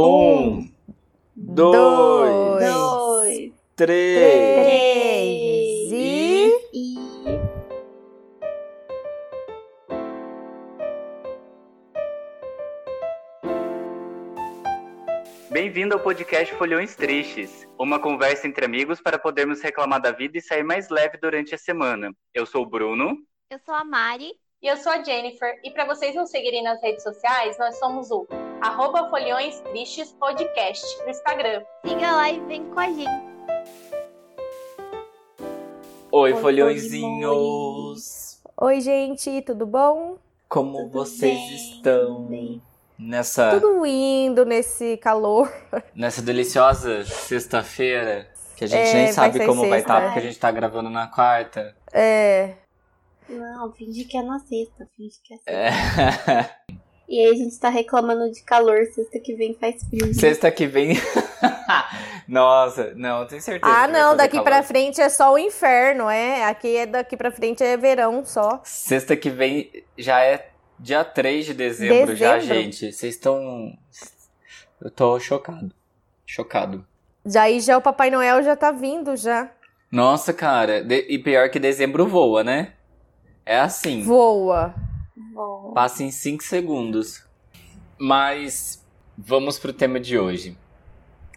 Um, dois, dois, três. três E e. Bem-vindo ao podcast Folhões Tristes, uma conversa entre amigos para podermos reclamar da vida e sair mais leve durante a semana. Eu sou o Bruno. Eu sou a Mari. E eu sou a Jennifer, e para vocês nos seguirem nas redes sociais, nós somos o arroba Folhões Tristes Podcast no Instagram. Siga lá e vem com a gente. Oi, Oi, folhõezinhos! Oi, gente, tudo bom? Como Tudo vocês bem, estão bem. nessa, Tudo indo nesse calor. nessa deliciosa sexta-feira? Que a gente É, nem vai sabe como vai sexta, estar, é. porque a gente tá gravando na quarta. É. Não, finge que é na sexta, finge que é sexta. É. E aí a gente tá reclamando de calor, sexta que vem faz frio. Sexta que vem. Nossa, não, tenho certeza. Ah, não, daqui calor. pra frente é só o inferno, é. Aqui é daqui pra frente é verão só. Sexta que vem já é dia 3 de dezembro, já, Dezembro? gente. Vocês estão. Eu tô chocado. Chocado. Já aí já o Papai Noel já tá vindo já. Nossa, cara. de- E pior que dezembro voa, né? É assim. Voa. Passa em 5 segundos. Mas vamos pro tema de hoje.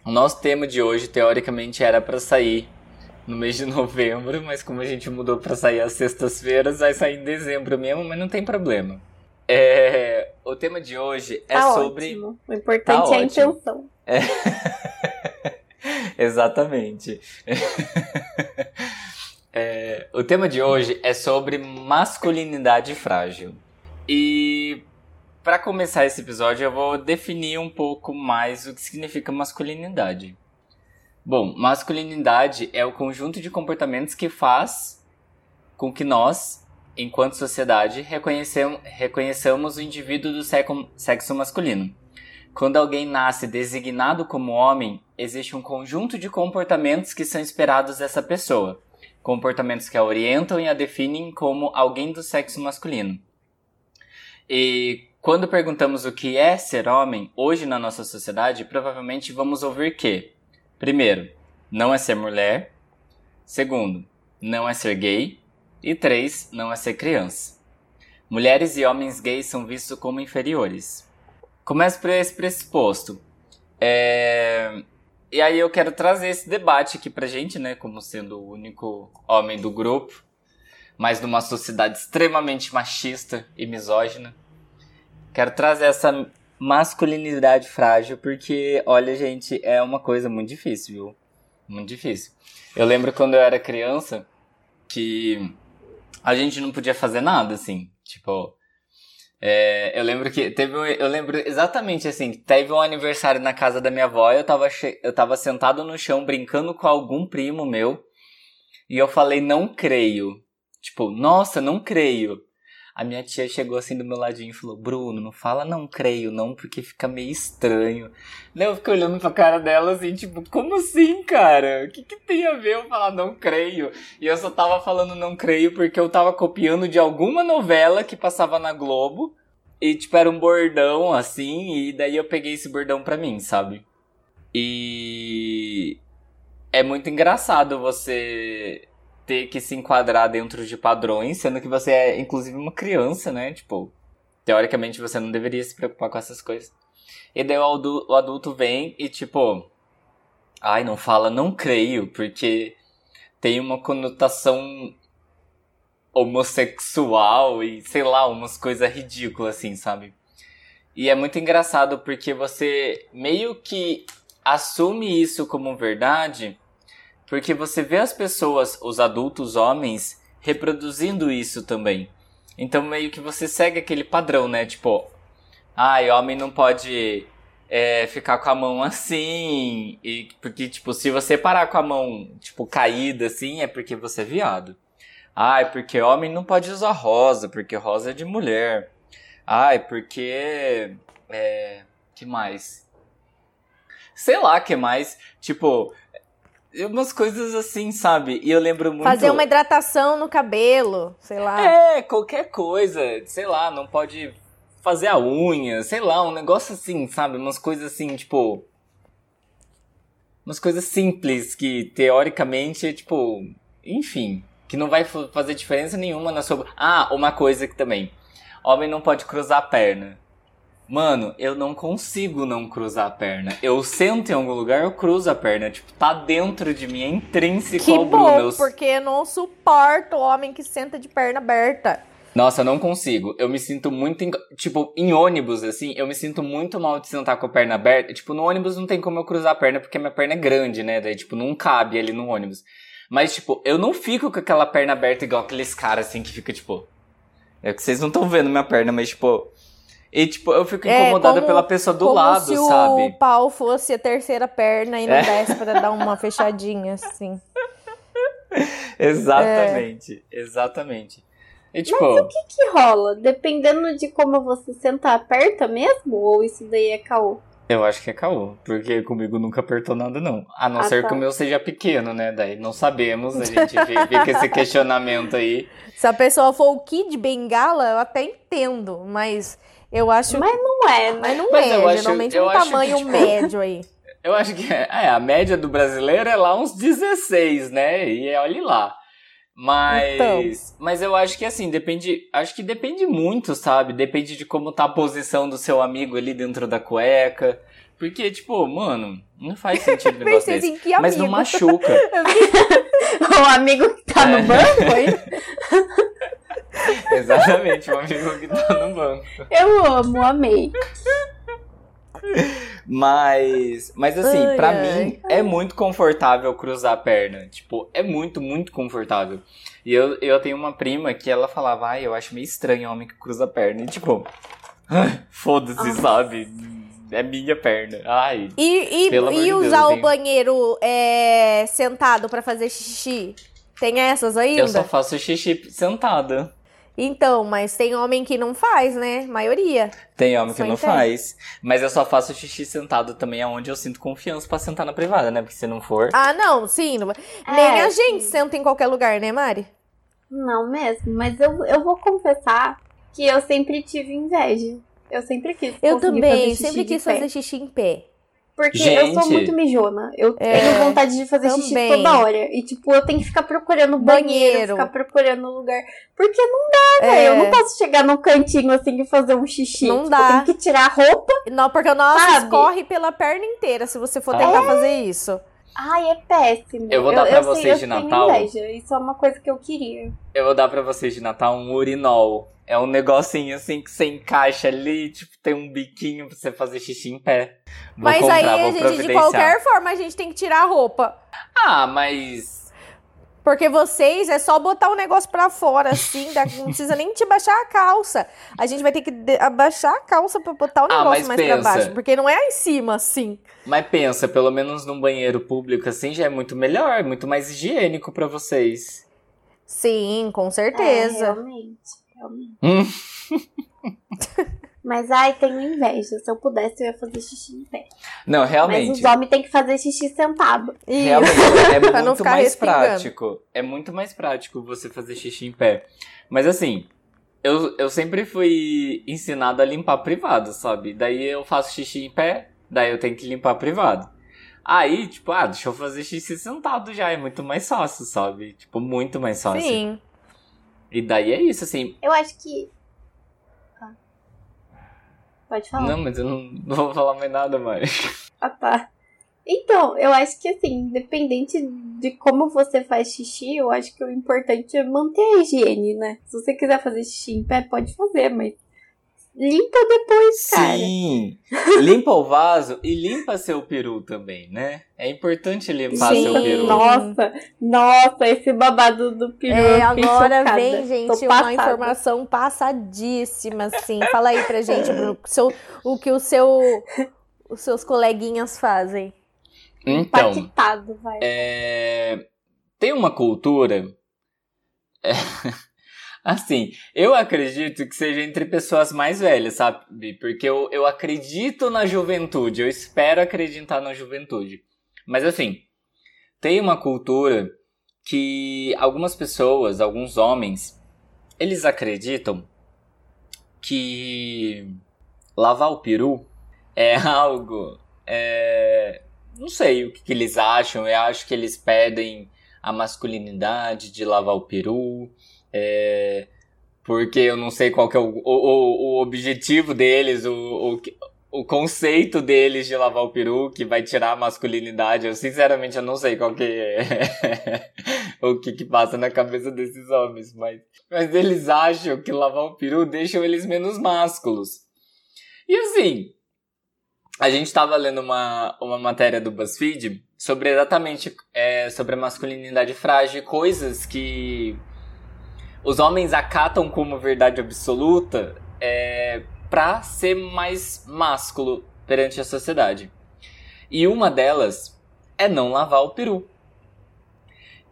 O nosso tema de hoje, teoricamente, era pra sair no mês de novembro, mas como a gente mudou pra sair às sextas-feiras, vai sair em dezembro mesmo, mas não tem problema. É, o tema de hoje é tá sobre. ótimo. O importante Tá é a ótimo. intenção. Exatamente. É, o tema de hoje é sobre masculinidade frágil. E para começar esse episódio, eu vou definir um pouco mais o que significa masculinidade. Bom, masculinidade é o conjunto de comportamentos que faz com que nós, enquanto sociedade, reconhecem- reconheçamos o indivíduo do sexo masculino. Quando alguém nasce designado como homem, existe um conjunto de comportamentos que são esperados dessa pessoa. Comportamentos que a orientam e a definem como alguém do sexo masculino. E quando perguntamos o que é ser homem, hoje na nossa sociedade, provavelmente vamos ouvir que, primeiro, não é ser mulher, segundo, não é ser gay, e três, não é ser criança. Mulheres e homens gays são vistos como inferiores. Começo por esse pressuposto. É... E aí eu quero trazer esse debate aqui pra gente, né? Como sendo o único homem do grupo. Mas numa sociedade extremamente machista e misógina. Quero trazer essa masculinidade frágil, porque, olha, gente, é uma coisa muito difícil, viu? Muito difícil. Eu lembro quando eu era criança que a gente não podia fazer nada, assim. Tipo, é, eu lembro que teve um, eu lembro exatamente assim, teve um aniversário na casa da minha avó, eu tava, eu tava sentado no chão brincando com algum primo meu, e eu falei, não creio. Tipo, nossa, não creio. A minha tia chegou assim do meu ladinho e falou, Bruno, não fala não creio não, porque fica meio estranho. Daí eu fiquei olhando pra cara dela assim, tipo, como assim, cara? O que, que tem a ver eu falar não creio? E eu só tava falando não creio porque eu tava copiando de alguma novela que passava na Globo. E, tipo, era um bordão, assim, e daí eu peguei esse bordão pra mim, sabe? E... É muito engraçado você ter que se enquadrar dentro de padrões, sendo que você é, inclusive, uma criança, né? Tipo, teoricamente você não deveria se preocupar com essas coisas. E daí o adu- o adulto vem e, tipo... Ai, não fala não creio, porque tem uma conotação homossexual e sei lá, umas coisas ridículas assim, sabe? E é muito engraçado porque você meio que assume isso como verdade, porque você vê as pessoas, os adultos homens, reproduzindo isso também. Então meio que você segue aquele padrão, né? Tipo, ai, homem não pode é, ficar com a mão assim, e porque, tipo, se você parar com a mão, tipo, caída assim, é porque você é viado. Ai, porque homem não pode usar rosa, porque rosa é de mulher. Ai, porque. É. que mais? Sei lá, que mais? Tipo. Umas coisas assim, sabe? E eu lembro muito. Fazer uma hidratação no cabelo, sei lá. É, qualquer coisa. Sei lá, não pode fazer a unha, sei lá, um negócio assim, sabe? Umas coisas assim, tipo. Umas coisas simples que, teoricamente, tipo. Enfim. Que não vai fa- fazer diferença nenhuma na sua. Ah, uma coisa que também. Homem não pode cruzar a perna. Mano, eu não consigo não cruzar a perna. Eu sento em algum lugar, eu cruzo a perna. Tipo, tá dentro de mim, é intrínseco Que ao Bruno. bom, Eu- porque eu não suporto homem que senta de perna aberta. Nossa, eu não consigo. Eu me sinto muito. Tipo, em ônibus, assim, eu me sinto muito mal de sentar com a perna aberta. Tipo, no ônibus não tem como eu cruzar a perna porque minha perna é grande, né? Daí, tipo, não cabe ali no ônibus. Mas, tipo, eu não fico com aquela perna aberta igual aqueles caras, assim, que fica, tipo. É que vocês não estão vendo minha perna, mas, tipo. E, tipo, eu fico É, incomodada como- pela pessoa do Como lado, se sabe? o pau fosse a terceira perna e não É. desse pra dar uma fechadinha, assim. Exatamente. Exatamente. E, tipo. O que que rola? Dependendo de como você sentar, aperta mesmo? Ou isso daí é caô? Eu acho que é caô, porque comigo nunca apertou nada, não. A não Ah, ser tá. que o meu seja pequeno, né? Daí não sabemos, a gente fi- fica esse questionamento aí. Se a pessoa for o Kid Bengala, eu até entendo, mas eu acho Mas não é, né? Mas não Mas é, eu acho- geralmente eu um acho que, tamanho tipo, médio aí. Eu acho que é, é, a média do brasileiro é lá uns 16, né? E é, olhe lá. Mas, Então. mas eu acho que assim, depende, acho que depende muito, sabe? Depende de como tá a posição do seu amigo ali dentro da cueca. Porque, tipo, mano, não faz sentido um negócio Pensei desse. que amigo. Mas não machuca. O amigo que tá É. no banco, hein? Exatamente, um amigo que tá no banco. Eu amo, amei. Mas, mas assim, Ai, pra ai. mim é muito confortável cruzar a perna. Tipo, é muito, muito confortável. E eu, eu tenho uma prima que ela falava, ai, eu acho meio estranho homem que cruza a perna. E tipo, ai, foda-se, sabe? É minha perna. Ai. E, e, Pelo amor e Deus, usar o tenho- banheiro é, sentado pra fazer xixi? Tem essas ainda? Eu só faço xixi sentada. Então, mas tem homem que não faz, né? Maioria. Tem homem que não entende. faz. Mas eu só faço xixi sentado também, aonde eu sinto confiança pra sentar na privada, né? Porque se não for. Ah, não, sim. não- É, Nem a gente sim. senta em qualquer lugar, né, Mari? Não mesmo, mas eu, eu vou confessar que eu sempre tive inveja. Eu sempre quis Eu também, fazer xixi sempre quis pé. fazer xixi em pé. Porque eu sou Gente. muito mijona. Eu É, tenho vontade de fazer xixi também. toda hora. E, tipo, eu tenho que ficar procurando banheiro, Banheiro. ficar procurando lugar. Porque não dá, É, velho. Eu não posso chegar num cantinho assim e fazer um xixi. Não Tipo, dá. Eu tenho que tirar a roupa. Não, porque o nosso Sabe? escorre pela perna inteira se você for Ah. tentar fazer isso. Ai, é péssimo. Eu vou dar pra eu vocês sei, eu de tenho Natal. Inveja. Isso é uma coisa que eu queria. Eu vou dar pra vocês de Natal um urinol. É um negocinho assim que você encaixa ali, tipo, tem um biquinho pra você fazer xixi em pé. Vou Mas comprar, aí, vou a gente, de qualquer forma, a gente tem que tirar a roupa. Ah, mas. Porque vocês é só botar o negócio pra fora, assim, não precisa nem te baixar a calça. A gente vai ter que de- abaixar a calça pra botar o Ah, negócio mas mais pra pensa. baixo. Porque não é em cima, assim. Mas pensa, pelo menos num banheiro público assim já é muito melhor, é muito mais higiênico pra vocês. Sim, com É, certeza. realmente. Hum. Mas, ai, tenho inveja. Se eu pudesse, eu ia fazer xixi em pé. Não, Mas realmente. os homens têm que fazer xixi sentado. Ih, Realmente, é Pra não muito ficar mais respingando. prático. É muito mais prático você fazer xixi em pé. Mas assim, eu, eu sempre fui ensinado a limpar privado, sabe? Daí eu faço xixi em pé, daí eu tenho que limpar privado. Aí, tipo, ah, deixa eu fazer xixi sentado já, é muito mais fácil, sabe? Tipo, muito mais fácil. Sim. E daí é isso, assim. Eu acho que. Ah. Pode falar. Não, mas eu não, não vou falar mais nada mais. Ah, tá. Então, eu acho que assim, independente de como você faz xixi, eu acho que o importante é manter a higiene, né? Se você quiser fazer xixi em pé, pode fazer, mas limpa depois, cara. Sim! Limpa o vaso e limpa seu peru também, né? É importante limpar Sim, seu peru. nossa, nossa, esse babado do peru. É, agora chocada. vem, gente, uma informação passadíssima, assim. Fala aí pra gente, Bruno, o seu- o que o seu, os seus coleguinhas fazem. Então, Impactado, vai. é, tem uma cultura. é, Assim, eu acredito que seja entre pessoas mais velhas, sabe? Porque eu, eu acredito na juventude, eu espero acreditar na juventude. Mas assim, tem uma cultura que algumas pessoas, alguns homens, eles acreditam que lavar o peru é algo. É, não sei o que, que eles acham. Eu acho que eles pedem a masculinidade de lavar o peru. É, porque eu não sei qual que é o, o, o objetivo deles, o, o, o conceito deles de lavar o peru, que vai tirar a masculinidade. Eu sinceramente eu não sei qual que é o que, que passa na cabeça desses homens, mas, mas eles acham que lavar o peru deixa eles menos másculos. E assim, a gente estava lendo uma, uma matéria do BuzzFeed sobre exatamente é, sobre a masculinidade frágil, coisas que os homens acatam como verdade absoluta é, para ser mais másculo perante a sociedade. E uma delas é não lavar o peru.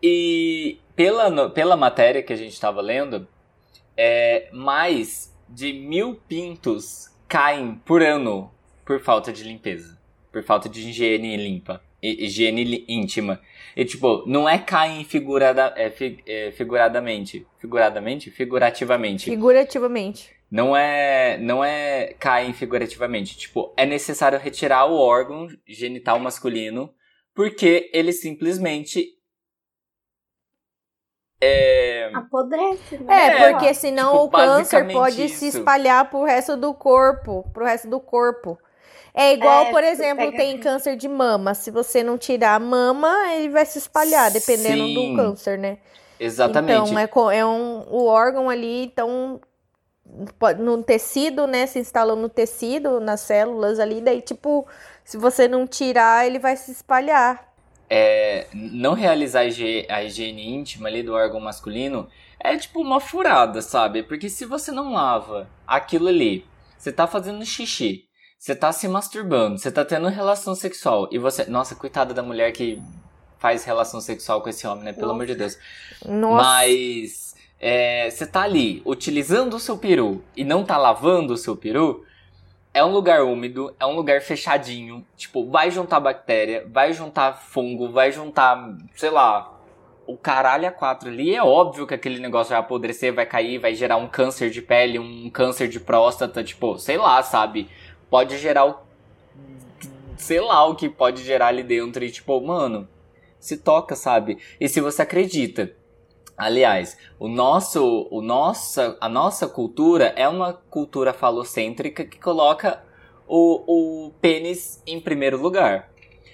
E pela, pela matéria que a gente estava lendo, é, mais de mil pintos caem por ano por falta de limpeza, por falta de higiene limpa, higiene íntima. E tipo, não é caem figurada, é, é, figuradamente, figuradamente, figurativamente. Figurativamente. Não é, não é caem figurativamente, tipo, é necessário retirar o órgão genital masculino porque ele simplesmente é... Apodrece, né? É, É, porque senão tipo, o câncer pode isso. se espalhar pro resto do corpo, pro resto do corpo. É igual, É, por exemplo, tem câncer de mama. Se você não tirar a mama, ele vai se espalhar, dependendo Sim. do câncer, né? Exatamente. Então, é, é um, o órgão ali, então, no tecido, né? Se instala no tecido, nas células ali, daí, tipo, se você não tirar, ele vai se espalhar. É, não realizar a higiene íntima ali do órgão masculino é tipo uma furada, sabe? Porque se você não lava aquilo ali, você tá fazendo xixi, você tá se masturbando, você tá tendo relação sexual e você. Nossa, coitada da mulher que faz relação sexual com esse homem, né? Pelo Nossa. amor de Deus. Nossa. Mas é, você tá ali utilizando o seu peru e não tá lavando o seu peru, é um lugar úmido, é um lugar fechadinho. Tipo, vai juntar bactéria, vai juntar fungo, vai juntar, sei lá, o caralho a quatro ali. É óbvio que aquele negócio vai apodrecer, vai cair, vai gerar um câncer de pele, um câncer de próstata, tipo, sei lá, sabe? Pode gerar o. Sei lá o que pode gerar ali dentro. E, tipo, mano, se toca, sabe? E se você acredita Aliás, o nosso, o nossa, a nossa cultura é uma cultura falocêntrica que coloca o, o pênis em primeiro lugar.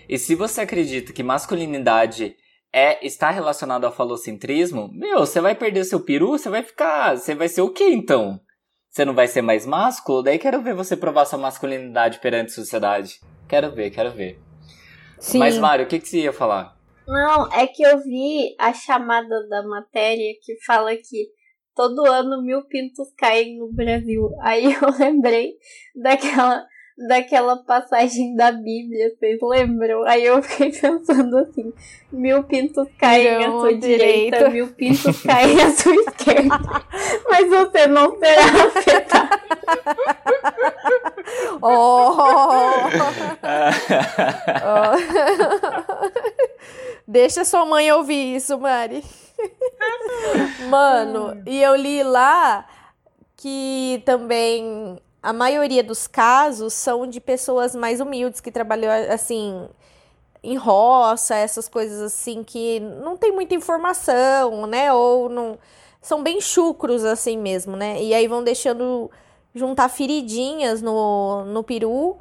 E se você acredita que masculinidade é está relacionado ao falocentrismo, meu, você vai perder seu peru, você vai ficar, você vai ser o quê então? Você não vai ser mais másculo? Daí quero ver você provar sua masculinidade perante a sociedade. Quero ver, quero ver. Sim. Mas Mário, o que que você ia falar? Não, é que eu vi a chamada da matéria que fala que todo ano mil pintos caem no Brasil. Aí eu lembrei daquela, daquela passagem da Bíblia, vocês lembram? Aí eu fiquei pensando assim: mil pintos caem à Irão sua direita, direito. mil pintos caem à sua esquerda. Mas você não será afetado. Oh! Oh. Deixa sua mãe ouvir isso, Mari. Mano, e eu li lá que também a maioria dos casos são de pessoas mais humildes que trabalham assim em roça, essas coisas assim que não tem muita informação, né? Ou não são bem chucros assim mesmo, né? E aí vão deixando juntar feridinhas no, no peru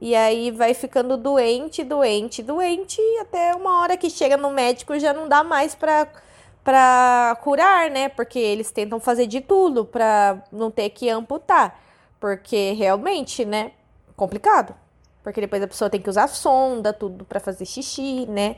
e aí vai ficando doente, doente, doente, e até uma hora que chega no médico já não dá mais pra, pra curar, né? Porque eles tentam fazer de tudo pra não ter que amputar. Porque realmente, né? Complicado. Porque depois a pessoa tem que usar sonda, tudo pra fazer xixi, né?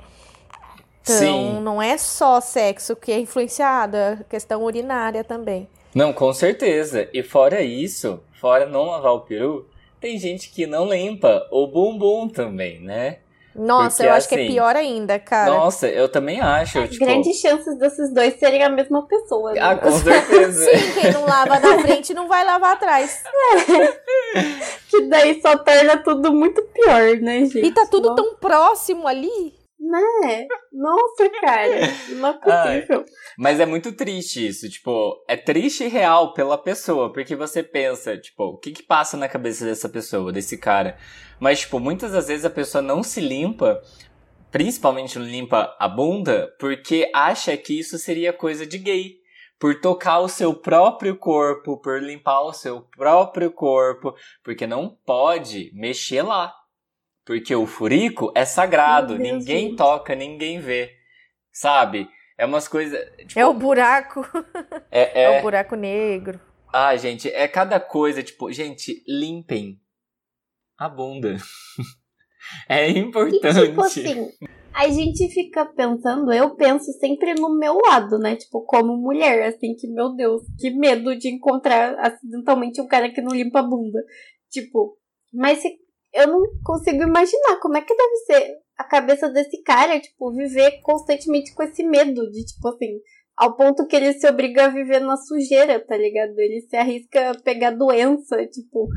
Então, Sim. não é só sexo que é influenciado, é questão urinária também. Não, com certeza. E fora isso, fora não lavar o peru, tem gente que não limpa o bumbum também, né? Nossa, Porque, eu acho que é assim, pior ainda, cara. Nossa, eu também acho. tipo, Grandes chances desses dois serem a mesma pessoa. Né? Ah, com certeza. Sim, quem não lava na frente não vai lavar atrás. Que daí só torna tudo muito pior, né, gente? E tá tudo Nossa. tão próximo ali. Né? Nossa, cara. Não é possível. Mas é muito triste isso, tipo, é triste e real pela pessoa, porque você pensa, tipo, o que que passa na cabeça dessa pessoa, desse cara? Mas, tipo, muitas das vezes a pessoa não se limpa, principalmente não limpa a bunda, porque acha que isso seria coisa de gay. Por tocar o seu próprio corpo, por limpar o seu próprio corpo, porque não pode mexer lá. Porque o furico é sagrado, Deus, ninguém gente. toca, ninguém vê. Sabe? É umas coisas. Tipo, É o buraco. é, É, é- o buraco negro. Ah, gente, é cada coisa, tipo, gente, limpem a bunda. é E importante. tipo assim, a gente fica pensando, eu penso sempre no meu lado, né? Tipo, como mulher, assim, que, meu Deus, que medo de encontrar acidentalmente um cara que não limpa a bunda. Tipo, mas se- eu não consigo imaginar como é que deve ser a cabeça desse cara, tipo, viver constantemente com esse medo de, tipo assim, ao ponto que ele se obriga a viver na sujeira, tá ligado? Ele se arrisca a pegar doença, tipo,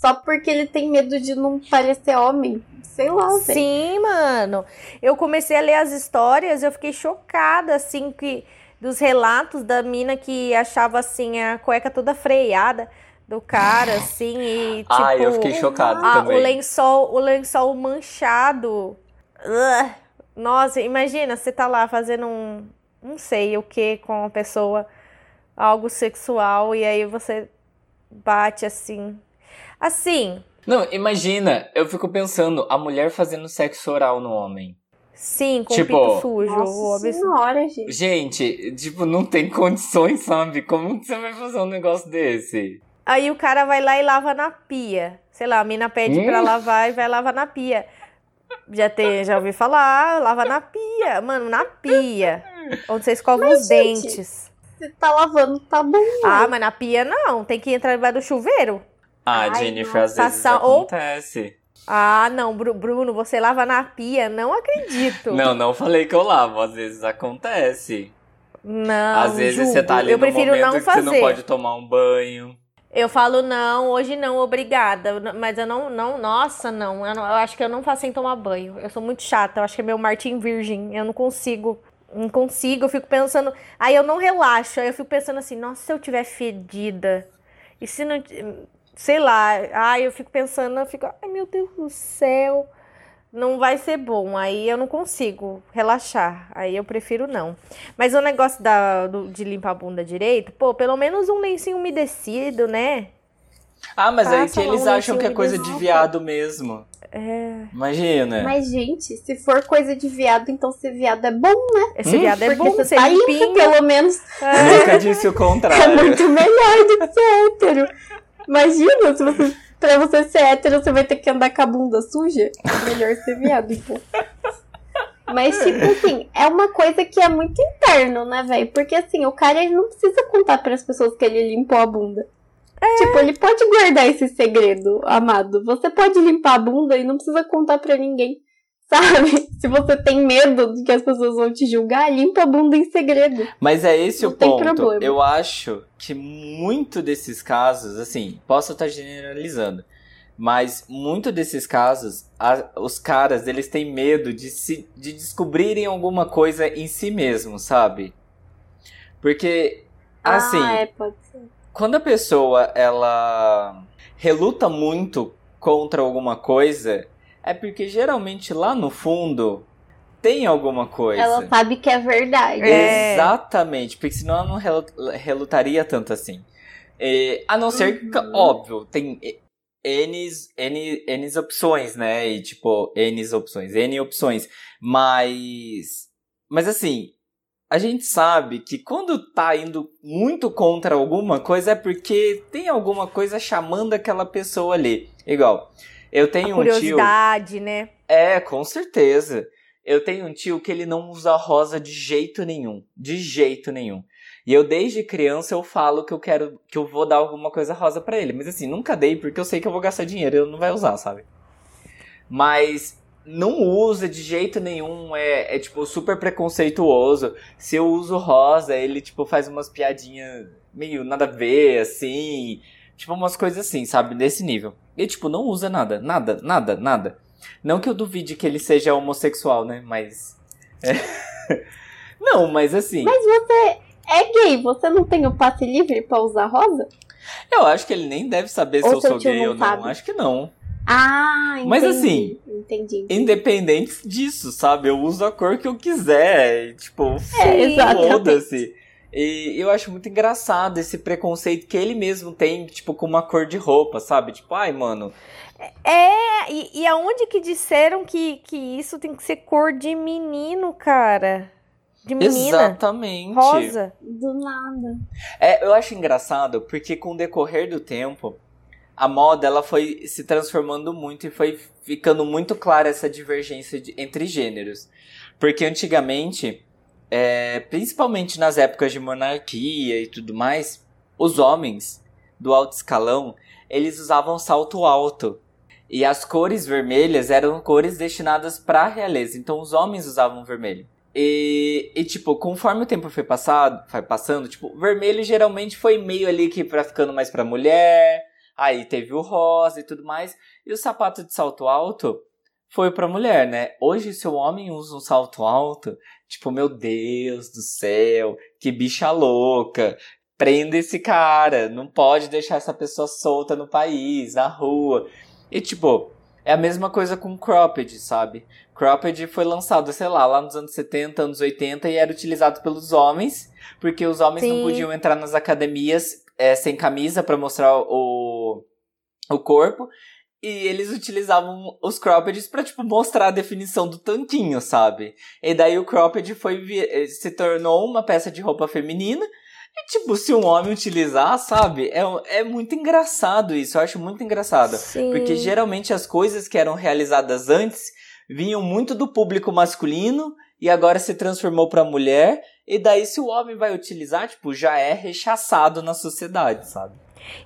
só porque ele tem medo de não parecer homem. Sei lá, velho. Sim, mano. Eu comecei a ler as histórias, eu fiquei chocada, assim, que dos relatos da mina que achava, assim, a cueca toda freada do cara, assim, e tipo... Ah, eu fiquei chocado Ah, também. o lençol, o lençol manchado. Ugh. Nossa, imagina, você tá lá fazendo um, não sei o que com uma pessoa, algo sexual, e aí você bate assim. Assim, Não, imagina, eu fico pensando, a mulher fazendo sexo oral no homem. sim, com Tipo, o pinto sujo. o Nossa absurdo. senhora, gente. Gente, tipo, não tem condições, sabe? Como que você vai fazer um negócio desse? Aí o cara vai lá e lava na pia. Sei lá, a mina pede Hum. pra lavar e vai lavar na pia. Já tem, já ouvi falar, lava na pia. Mano, na pia. Onde você escova os gente, dentes. Se tá lavando, tá bom. Ah, mas na pia não. Tem que entrar debaixo do chuveiro. Ah, Ai, Jennifer, às não. vezes Passar ou- acontece. Ah, não, Bru- Bruno, você lava na pia. Não acredito. Não, não falei que eu lavo, às vezes acontece. Não, às vezes julgo. você tá ali Eu prefiro momento não que você não fazer. pode tomar um banho. Eu falo não, hoje não, obrigada. Mas eu não, não, nossa, não. Eu, não- eu acho que eu não faço sem tomar banho. Eu sou muito chata. Eu acho que é meu Martin Virgem. Eu não consigo. Não consigo. Eu fico pensando. Aí eu não relaxo. Aí eu fico pensando assim, nossa, se eu tiver fedida. E se não. Sei lá. Ai, eu fico pensando, eu fico, ai meu Deus do céu. Não vai ser bom. Aí eu não consigo relaxar. Aí eu prefiro não. Mas o negócio da, do- de limpar a bunda direito, pô, pelo menos um lencinho umedecido, né? Ah, mas aí Passa que lá eles um acham que é coisa de viado mesmo. É. Imagina. Mas, gente, se for coisa de viado, então ser viado é bom, né? Esse Hum? viado é Porque bom, você ser tá limpinho. pelo menos. É. Nunca disse o É contrário. muito melhor do que ser hétero. Imagina, se você, pra você ser hétero, você vai ter que andar com a bunda suja. É melhor ser viado, então. Mas, tipo assim, é uma coisa que é muito interno, né, velho? Porque, assim, o cara ele não precisa contar pras pessoas que ele limpou a bunda. Tipo, ele pode guardar esse segredo, amado. Você pode limpar a bunda e não precisa contar pra ninguém. Sabe? Se você tem medo de que as pessoas vão te julgar, limpa a bunda em segredo. Mas é esse Não o ponto. problema. Eu acho que muito desses casos, assim, posso estar generalizando, mas muito desses casos, a- os caras, eles têm medo de se de descobrirem alguma coisa em si mesmo, sabe? Porque assim, Ah, é, pode ser. quando a pessoa ela reluta muito contra alguma coisa, é porque geralmente lá no fundo tem alguma coisa. Ela sabe que é verdade. É. Exatamente, porque senão ela não relu- relutaria tanto assim. É, a não ser que, Uhum. óbvio, tem N, N, N opções, né? E tipo, N opções, N opções. Mas. Mas assim, a gente sabe que quando tá indo muito contra alguma coisa é porque tem alguma coisa chamando aquela pessoa ali. Igual, eu tenho um tio. Curiosidade, né? É, com certeza. Eu tenho um tio que ele não usa rosa de jeito nenhum. De jeito nenhum. E eu, desde criança, eu falo que eu quero. que eu vou dar alguma coisa rosa pra ele. Mas assim, nunca dei porque eu sei que eu vou gastar dinheiro e ele não vai usar, sabe? Mas não usa de jeito nenhum. É, é tipo super preconceituoso. Se eu uso rosa, ele tipo faz umas piadinhas meio nada a ver, assim. Tipo, umas coisas assim, sabe? Desse nível. E tipo, não usa nada, nada, nada, nada. Não que eu duvide que ele seja homossexual, né? Mas. é. Não, mas assim. Mas você é gay, você não tem o passe livre pra usar rosa? Eu acho que ele nem deve saber se Ou eu seu sou gay ou não. sabe? Acho que não. Ah, entendi. Mas assim, Entendi. Independente disso, sabe? Eu uso a cor que eu quiser. Tipo, É, foda-se. E eu acho muito engraçado esse preconceito que ele mesmo tem, tipo, com uma cor de roupa, sabe? Tipo, ai, mano. É, e, e aonde que disseram que, que isso tem que ser cor de menino, cara? De menina? Exatamente. Rosa? Do nada. É, eu acho engraçado porque com o decorrer do tempo, a moda ela foi se transformando muito e foi ficando muito clara essa divergência de- entre gêneros. Porque antigamente, é, principalmente nas épocas de monarquia e tudo mais, os homens do alto escalão, eles usavam salto alto. E as cores vermelhas eram cores destinadas para a realeza. Então os homens usavam vermelho. E, e, tipo, conforme o tempo foi, passado, foi passando, tipo, vermelho geralmente foi meio ali que pra ficando mais pra mulher. Aí teve o rosa e tudo mais. E o sapato de salto alto foi pra mulher, né? Hoje, se o homem usa um salto alto, tipo, meu Deus do céu, que bicha louca. Prenda esse cara. Não pode deixar essa pessoa solta no país, na rua. E, tipo, é a mesma coisa com cropped, sabe? Cropped foi lançado, sei lá, lá nos anos 70, anos 80 e era utilizado pelos homens, porque os homens não Sim. podiam entrar nas academias é, sem camisa pra mostrar o, o corpo. E eles utilizavam os croppeds pra, tipo, mostrar a definição do tanquinho, sabe? E daí o cropped foi, eh, se tornou uma peça de roupa feminina. E, tipo, se um homem utilizar, sabe? É, é muito engraçado isso, eu acho muito engraçado. Sim. Porque geralmente as coisas que eram realizadas antes vinham muito do público masculino e agora se transformou pra mulher. E daí, se o homem vai utilizar, tipo, já é rechaçado na sociedade, sabe?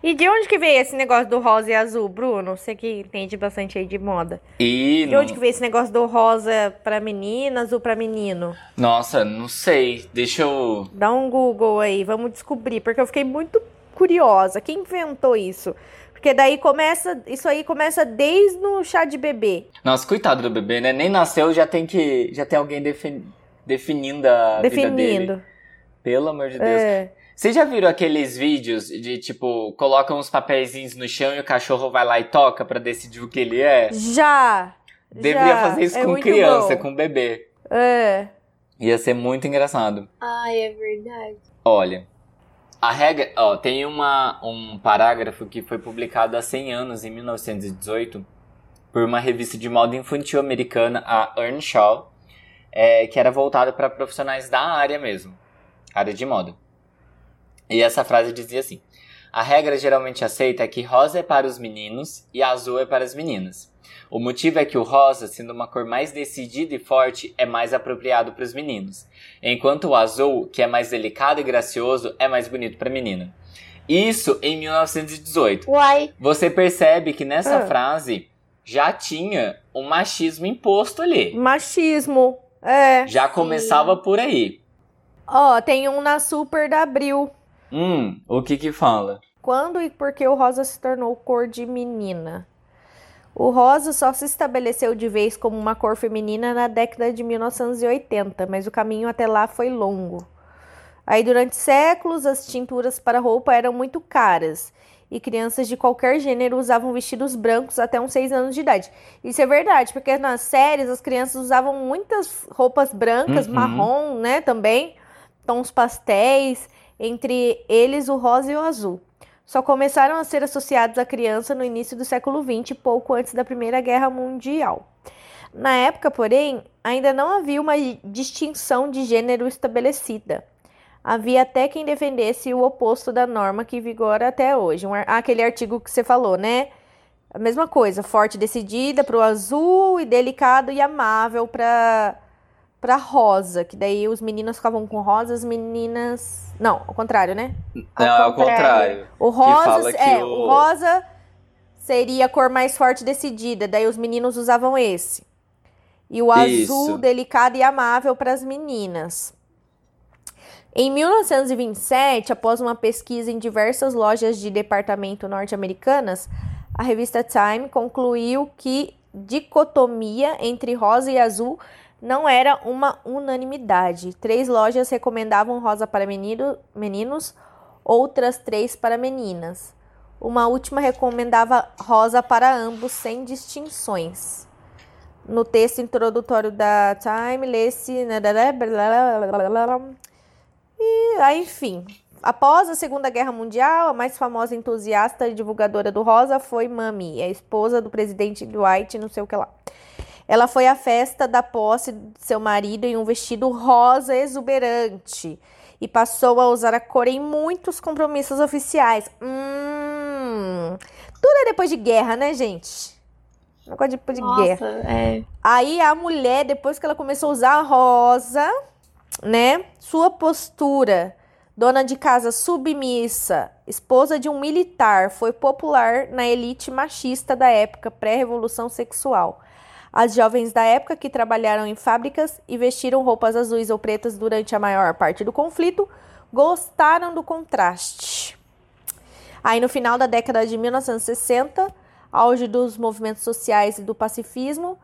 E de onde que veio esse negócio do rosa e azul, Bruno? Você que entende bastante aí de moda. E. De onde que veio esse negócio do rosa pra menina, azul pra menino? Nossa, não sei. Deixa eu. Dá um Google aí, vamos descobrir, porque eu fiquei muito curiosa. Quem inventou isso? Porque daí começa, isso aí começa desde o chá de bebê. Nossa, coitado do bebê, né? Nem nasceu, já tem que. Já tem alguém defin- definindo a vida dele. definindo. Pelo amor de Deus. É. Vocês já viram aqueles vídeos de tipo, colocam uns papeizinhos no chão e o cachorro vai lá e toca pra decidir o que ele é? Já. Deveria já. fazer isso É com muito criança, bom. com bebê. É. Ia ser muito engraçado. Ai, é verdade. Olha, a regra. Ó, tem uma, um parágrafo que foi publicado há 100 anos, em 1918, por uma revista de moda infantil americana, a Earnshaw, é, que era voltada para profissionais da área mesmo área de moda. E essa frase dizia assim: A regra geralmente aceita é que rosa é para os meninos e azul é para as meninas. O motivo é que o rosa, sendo uma cor mais decidida e forte, é mais apropriado para os meninos, enquanto o azul, que é mais delicado e gracioso, é mais bonito para a menina. Isso em 1918. Uai, Você percebe que nessa Ah. frase já tinha um machismo imposto ali. Machismo. É. Já começava por aí. Ó, tem um na Super da Abril. Hum, o que que fala? Quando e por que o rosa se tornou cor de menina? O rosa só se estabeleceu de vez como uma cor feminina na década de 1980, mas o caminho até lá foi longo. Aí, durante séculos, as tinturas para roupa eram muito caras e crianças de qualquer gênero usavam vestidos brancos até uns 6 anos de idade. Isso é verdade, porque nas séries as crianças usavam muitas roupas brancas, Uhum. marrom, né, também, tons pastéis, entre eles o rosa e o azul. Só começaram a ser associados à criança no início do século XX, pouco antes da Primeira Guerra Mundial. Na época, porém, ainda não havia uma distinção de gênero estabelecida. Havia até quem defendesse o oposto da norma que vigora até hoje. Um ar- aquele artigo que você falou, né? A mesma coisa, forte e decidida para o azul e delicado e amável para para rosa, que daí os meninos ficavam com rosa, as meninas, não, ao contrário, né? Não, ao contrário. O rosa, que é, o- o rosa seria a cor mais forte e decidida, daí os meninos usavam esse. E o Isso. azul delicado e amável para as meninas. Em 1927, após uma pesquisa em diversas lojas de departamento norte-americanas, a revista Time concluiu que dicotomia entre rosa e azul não era uma unanimidade. Três lojas recomendavam rosa para menino, meninos, outras três para meninas. Uma última recomendava rosa para ambos, sem distinções. No texto introdutório da Time, lê-se. E, ah, enfim, após a Segunda Guerra Mundial, a mais famosa entusiasta e divulgadora do rosa foi Mami, a esposa do presidente Dwight, não sei o que lá. Ela foi à festa da posse de seu marido em um vestido rosa exuberante e passou a usar a cor em muitos compromissos oficiais. Hum, tudo é depois de guerra, né, gente? Negócio depois de Nossa, guerra. é. Aí a mulher, depois que ela começou a usar a rosa, né? Sua postura, dona de casa submissa, esposa de um militar, foi popular na elite machista da época pré-revolução sexual. As jovens da época que trabalharam em fábricas e vestiram roupas azuis ou pretas durante a maior parte do conflito gostaram do contraste. Aí no final da década de 1960, auge dos movimentos sociais e do pacifismo,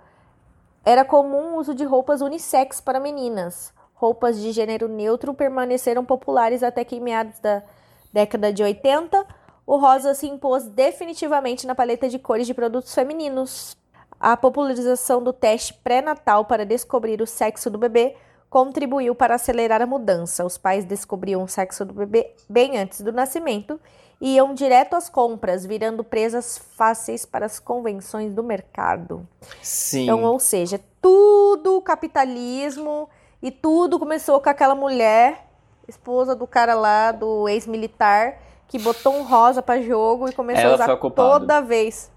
era comum o uso de roupas unissex para meninas. Roupas de gênero neutro permaneceram populares até que em meados da década de 80, o rosa se impôs definitivamente na paleta de cores de produtos femininos. A popularização do teste pré-natal para descobrir o sexo do bebê contribuiu para acelerar a mudança. Os pais descobriam o sexo do bebê bem antes do nascimento e iam direto às compras, virando presas fáceis para as convenções do mercado. Sim. Então, ou seja, tudo capitalismo e tudo começou com aquela mulher, esposa do cara lá, do ex-militar, que botou um rosa pra jogo e começou Ela a usar toda vez.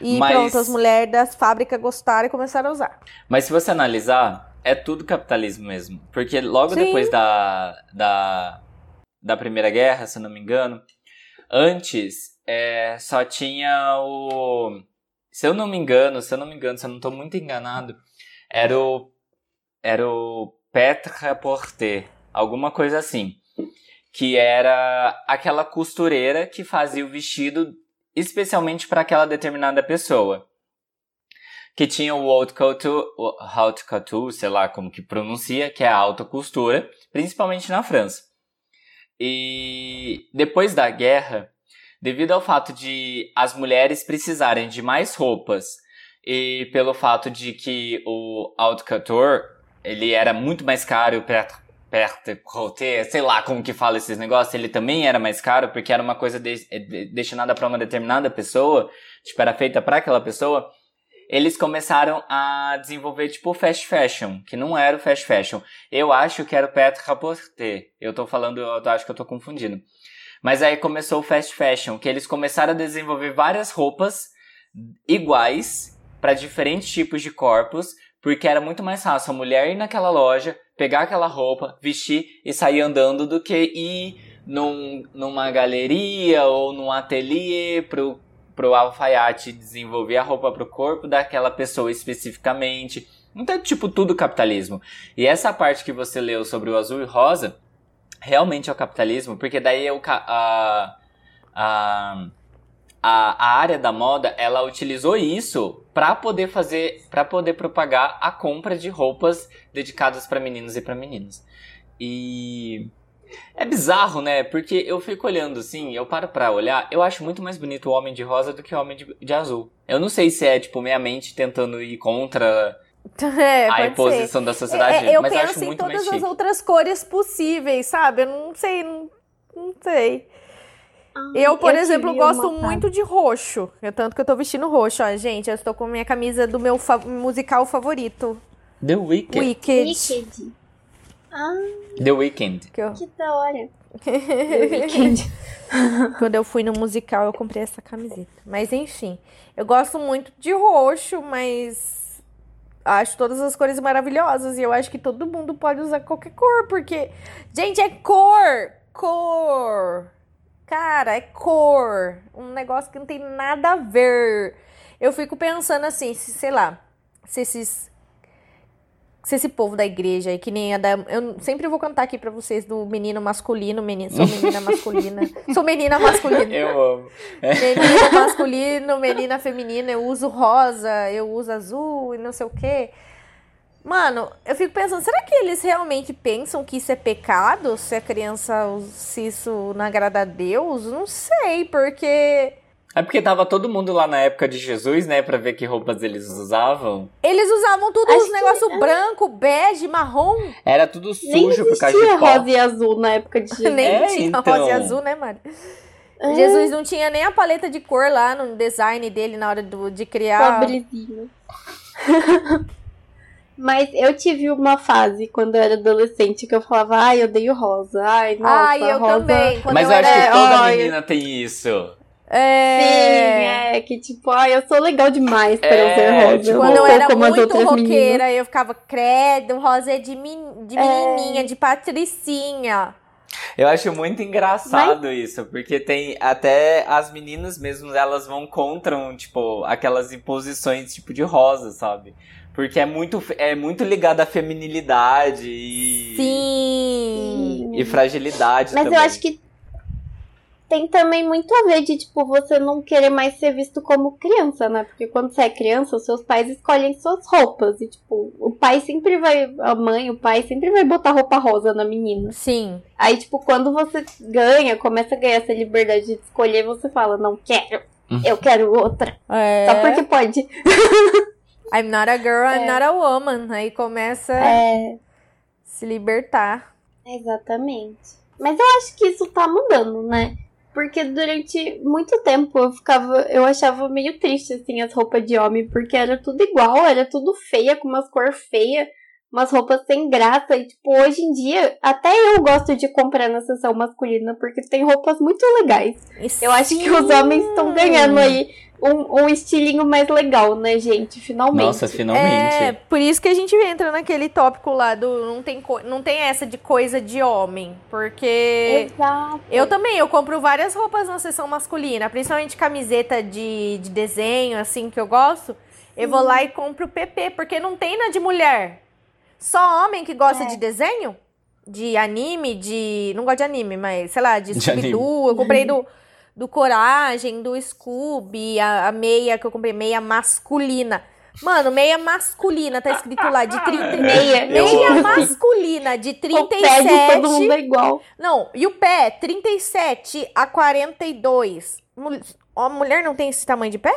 E Mas- pronto, as mulheres das fábricas gostaram e começaram a usar. Mas se você analisar, é tudo capitalismo mesmo. Porque logo Sim. depois da, da, da Primeira Guerra, se eu não me engano, antes é, só tinha o. Se eu não me engano, se eu não me engano, se eu não estou muito enganado, era o. Era o Petra Porter, alguma coisa assim. Que era aquela costureira que fazia o vestido especialmente para aquela determinada pessoa que tinha o haute couture, haute couture, sei lá como que pronuncia, que é a alta costura, principalmente na França. E depois da guerra, devido ao fato de as mulheres precisarem de mais roupas e pelo fato de que o haute couture, ele era muito mais caro, o perte perte couture, sei lá como que fala esses negócios, ele também era mais caro porque era uma coisa de- de- destinada para uma determinada pessoa, tipo, era feita para aquela pessoa eles começaram a desenvolver tipo fast fashion, que não era o fast fashion. Eu acho que era o Pet Rapporter. Eu tô falando, eu acho que eu tô confundindo. Mas aí começou o fast fashion, que eles começaram a desenvolver várias roupas iguais para diferentes tipos de corpos, porque era muito mais fácil a mulher ir naquela loja, pegar aquela roupa, vestir e sair andando do que ir num, numa galeria ou num ateliê pro pro alfaiate desenvolver a roupa pro corpo daquela pessoa especificamente. Então, tipo, tudo capitalismo. E essa parte que você leu sobre o azul e rosa, realmente é o capitalismo, porque daí é a, a, a área da moda, ela utilizou isso para poder fazer, para poder propagar a compra de roupas dedicadas para meninos e para meninas. E é bizarro, né? Porque eu fico olhando assim, eu paro pra olhar, eu acho muito mais bonito o homem de rosa do que o homem de, de azul. Eu não sei se é, tipo, minha mente tentando ir contra É, a pode ser. imposição da sociedade, É, eu mas eu acho penso em muito mais todas as outras cores possíveis, sabe? Eu não sei, não, não sei. Eu, por exemplo, queria gosto uma muito de roxo. É tanto que eu tô vestindo roxo, ó, gente. Eu estou com a minha camisa do meu fa- musical favorito, The Weeknd. Wicked. Wicked. Ah, The Weeknd. Que eu- que da hora. The Weekend. Quando eu fui no musical, eu comprei essa camiseta. Mas enfim, eu gosto muito de roxo, mas acho todas as cores maravilhosas. E eu acho que todo mundo pode usar qualquer cor, porque. Gente, é cor! Cor! Cara, é cor. Um negócio que não tem nada a ver. Eu fico pensando assim, se, sei lá, se esses se esse povo da igreja aí, que nem a da. Eu sempre vou cantar aqui pra vocês do menino masculino, menino, sou menina masculina. sou menina masculina. Eu amo. Menino masculino, menina feminina, eu uso rosa, eu uso azul e não sei o quê. Mano, eu fico pensando, será que eles realmente pensam que isso é pecado? Se a criança, se isso não agrada a Deus? Não sei, porque É porque tava todo mundo lá na época de Jesus, né? Pra ver que roupas eles usavam. eles usavam tudo Acho os negócios branco, bege, marrom. Era tudo sujo por causa de pó. rosa e azul na época de Jesus. Nem É, tinha então. rosa e azul, né, Mari? É. Jesus não tinha nem a paleta de cor lá no design dele na hora do, de criar. Pobrezinho. Mas eu tive uma fase quando eu era adolescente que eu falava, ai, eu odeio rosa. Ai, nossa, Ai, eu rosa. também. Quando Mas eu eu acho era... que toda Ai. menina tem isso. É... Sim, é, que tipo, ai, eu sou legal demais para eu É, ser rosa. tipo, eu Quando não eu sou era muito roqueira, eu ficava, credo, rosa é de, men- de menininha, de patricinha. Eu acho muito engraçado isso, porque tem até as meninas mesmo, elas vão contra, tipo, aquelas imposições tipo de rosa, sabe? Porque é muito, é muito ligado à feminilidade e, Sim. e fragilidade Mas também. eu acho que tem também muito a ver de, tipo, você não querer mais ser visto como criança, né? Porque quando você é criança, os seus pais escolhem suas roupas. E, tipo, o pai sempre vai. A mãe, o pai sempre vai botar roupa rosa na menina. Sim. Aí, tipo, quando você ganha, começa a ganhar essa liberdade de escolher, você fala, não quero. Eu quero outra. É. Só porque pode. I'm not a girl, I'm É. not a woman. Aí começa a É, se libertar. exatamente. Mas eu acho que isso tá mudando, né? Porque durante muito tempo eu ficava. Eu achava meio triste, assim, as roupas de homem, porque era tudo igual, era tudo feia, com umas cor feia, umas roupas sem graça. E, tipo, hoje em dia, até eu gosto de comprar na seção masculina, porque tem roupas muito legais. Eu acho que os homens estão ganhando aí um, um estilinho mais legal, né, gente? Finalmente. Nossa, finalmente. É, por isso que a gente entra naquele tópico lá do não tem, não tem essa de coisa de homem. Porque Exato. eu também, eu compro várias roupas na seção masculina, principalmente camiseta de, de desenho, assim, que eu gosto. Eu vou lá e compro PP, porque não tem na de mulher. Só homem que gosta É. de desenho? De anime, de. Não gosto de anime, mas sei lá, de De Scooby-Doo. Eu comprei do, do Coragem, do Scooby, a, a meia que eu comprei, meia masculina. Mano, meia masculina, tá escrito lá, de 30. Meia. Meia amo. masculina, de O pé de todo 37. mundo é igual. Não, e o pé, 37 a 42. Mul- A mulher não tem esse tamanho de pé?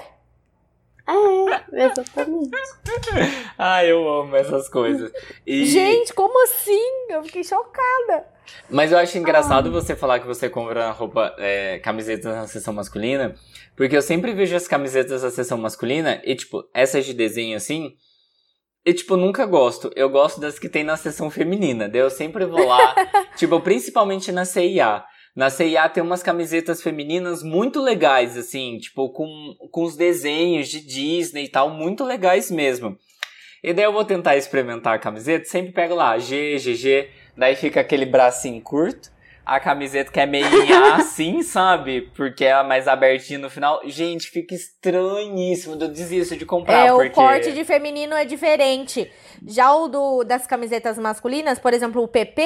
É, exatamente. Ah, eu amo essas coisas. E- Gente, como assim? Eu fiquei chocada. Mas eu acho Ah. engraçado você falar que você compra roupa, é, camisetas na seção masculina, porque eu sempre vejo as camisetas da seção masculina e, tipo, essas de desenho assim, e, tipo, nunca gosto. Eu gosto das que tem na seção feminina. Daí eu sempre vou lá, tipo, principalmente na CIA. Na CIA tem umas camisetas femininas muito legais, assim, tipo, com, com os desenhos de Disney e tal, muito legais mesmo. E daí eu vou tentar experimentar a camiseta, sempre pego lá, G, GG, daí fica aquele bracinho curto, a camiseta que é meio assim, sabe? Porque é mais abertinha no final. Gente, fica estranhíssimo, eu desisto de comprar, é, porque... o corte de feminino é diferente. Já o do, das camisetas masculinas, por exemplo, o PP,